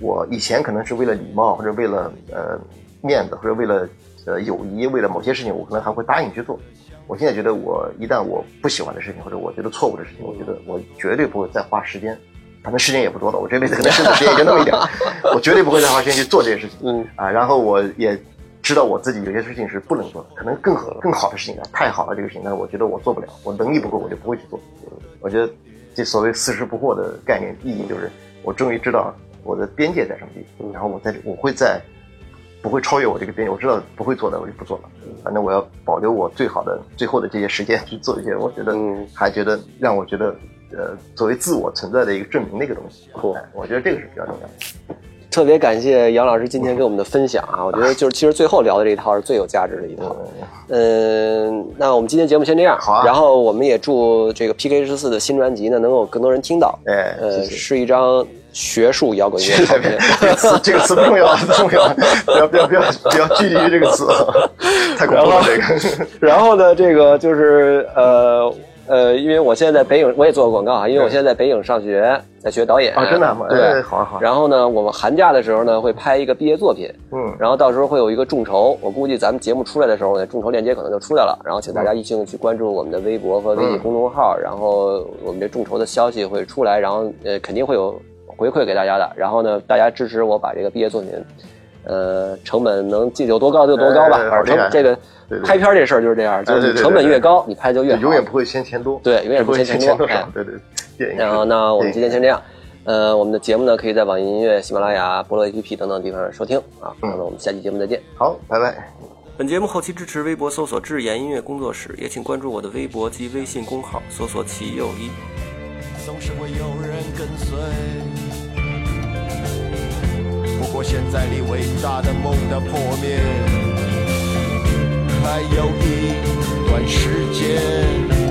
[SPEAKER 2] 我以前可能是为了礼貌或者为了呃面子或者为了呃友谊，为了某些事情，我可能还会答应去做。我现在觉得，我一旦我不喜欢的事情或者我觉得错误的事情，我觉得我绝对不会再花时间，反正时间也不多了，我这辈子可能剩的时间也就那么一点，我绝对不会再花时间去做这些事情。
[SPEAKER 1] 嗯
[SPEAKER 2] 啊，然后我也知道我自己有些事情是不能做的，可能更好更好的事情啊，太好了这个事情，但是我觉得我做不了，我能力不够，我就不会去做。我觉得这所谓四十不惑的概念意义就是，我终于知道我的边界在什么地方，然后我在我会在不会超越我这个边界，我知道不会做的我就不做了，反正我要保留我最好的最后的这些时间去做一些我觉得
[SPEAKER 1] 嗯
[SPEAKER 2] 还觉得让我觉得呃作为自我存在的一个证明的一个东西。我觉得这个是比较重要的。
[SPEAKER 1] 特别感谢杨老师今天给我们的分享啊，我觉得就是其实最后聊的这一套是最有价值的一套。嗯，那我们今天节目先这样，
[SPEAKER 2] 好啊
[SPEAKER 1] 然后我们也祝这个 PK 十四的新专辑呢能够更多人听到。
[SPEAKER 2] 哎，
[SPEAKER 1] 呃。是一张学术摇滚乐
[SPEAKER 2] 这个词这个词不重要，不重要，不要不要不要不要拘泥于这个词，太恐怖了这个。
[SPEAKER 1] 然后呢，这个就是呃呃，因为我现在在北影，我也做过广告啊，因为我现在在北影上学，在学导演。
[SPEAKER 2] 啊，真的吗？
[SPEAKER 1] 对。
[SPEAKER 2] 哎好啊好啊。
[SPEAKER 1] 然后呢，我们寒假的时候呢，会拍一个毕业作品，
[SPEAKER 2] 嗯，
[SPEAKER 1] 然后到时候会有一个众筹，我估计咱们节目出来的时候呢，众筹链接可能就出来了，然后请大家一起去关注我们的微博和微信公众号，然后我们这众筹的消息会出来，然后呃肯定会有回馈给大家的，然后呢，大家支持我把这个毕业作品，呃，成本能进有多高就多高吧，反
[SPEAKER 2] 哎好厉害
[SPEAKER 1] 正这个拍片这事儿就是这样，就是成本越高，你拍就越好，
[SPEAKER 2] 永远不会嫌钱多，
[SPEAKER 1] 对，永远不
[SPEAKER 2] 不会
[SPEAKER 1] 嫌钱多，
[SPEAKER 2] 对对。
[SPEAKER 1] 然后呢，我们今天先这
[SPEAKER 2] 样。
[SPEAKER 1] 呃，我们的节目呢，可以在网易音乐、喜马拉雅、菠萝 APP 等等地方收听啊。那么我们下期节目再见。
[SPEAKER 2] 好，拜拜。
[SPEAKER 1] 本节目后期支持微博搜索“智妍音乐工作室”，也请关注我的微博及微信公号，搜索“齐友一”。
[SPEAKER 3] 总是会有人跟随。我现在离伟大的梦的破灭还有一段时间。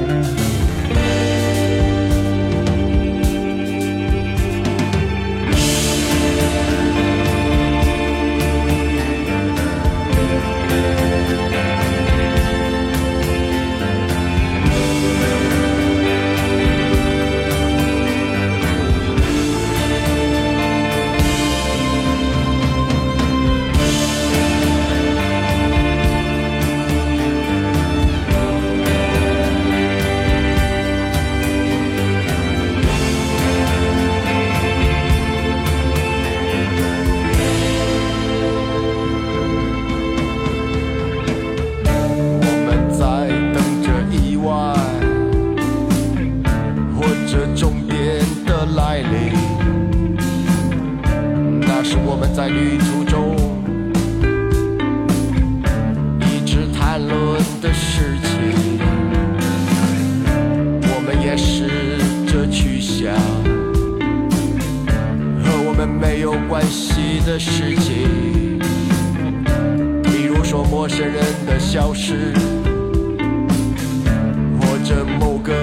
[SPEAKER 3] 没有关系的事情。比如说陌生人的消失，或者某个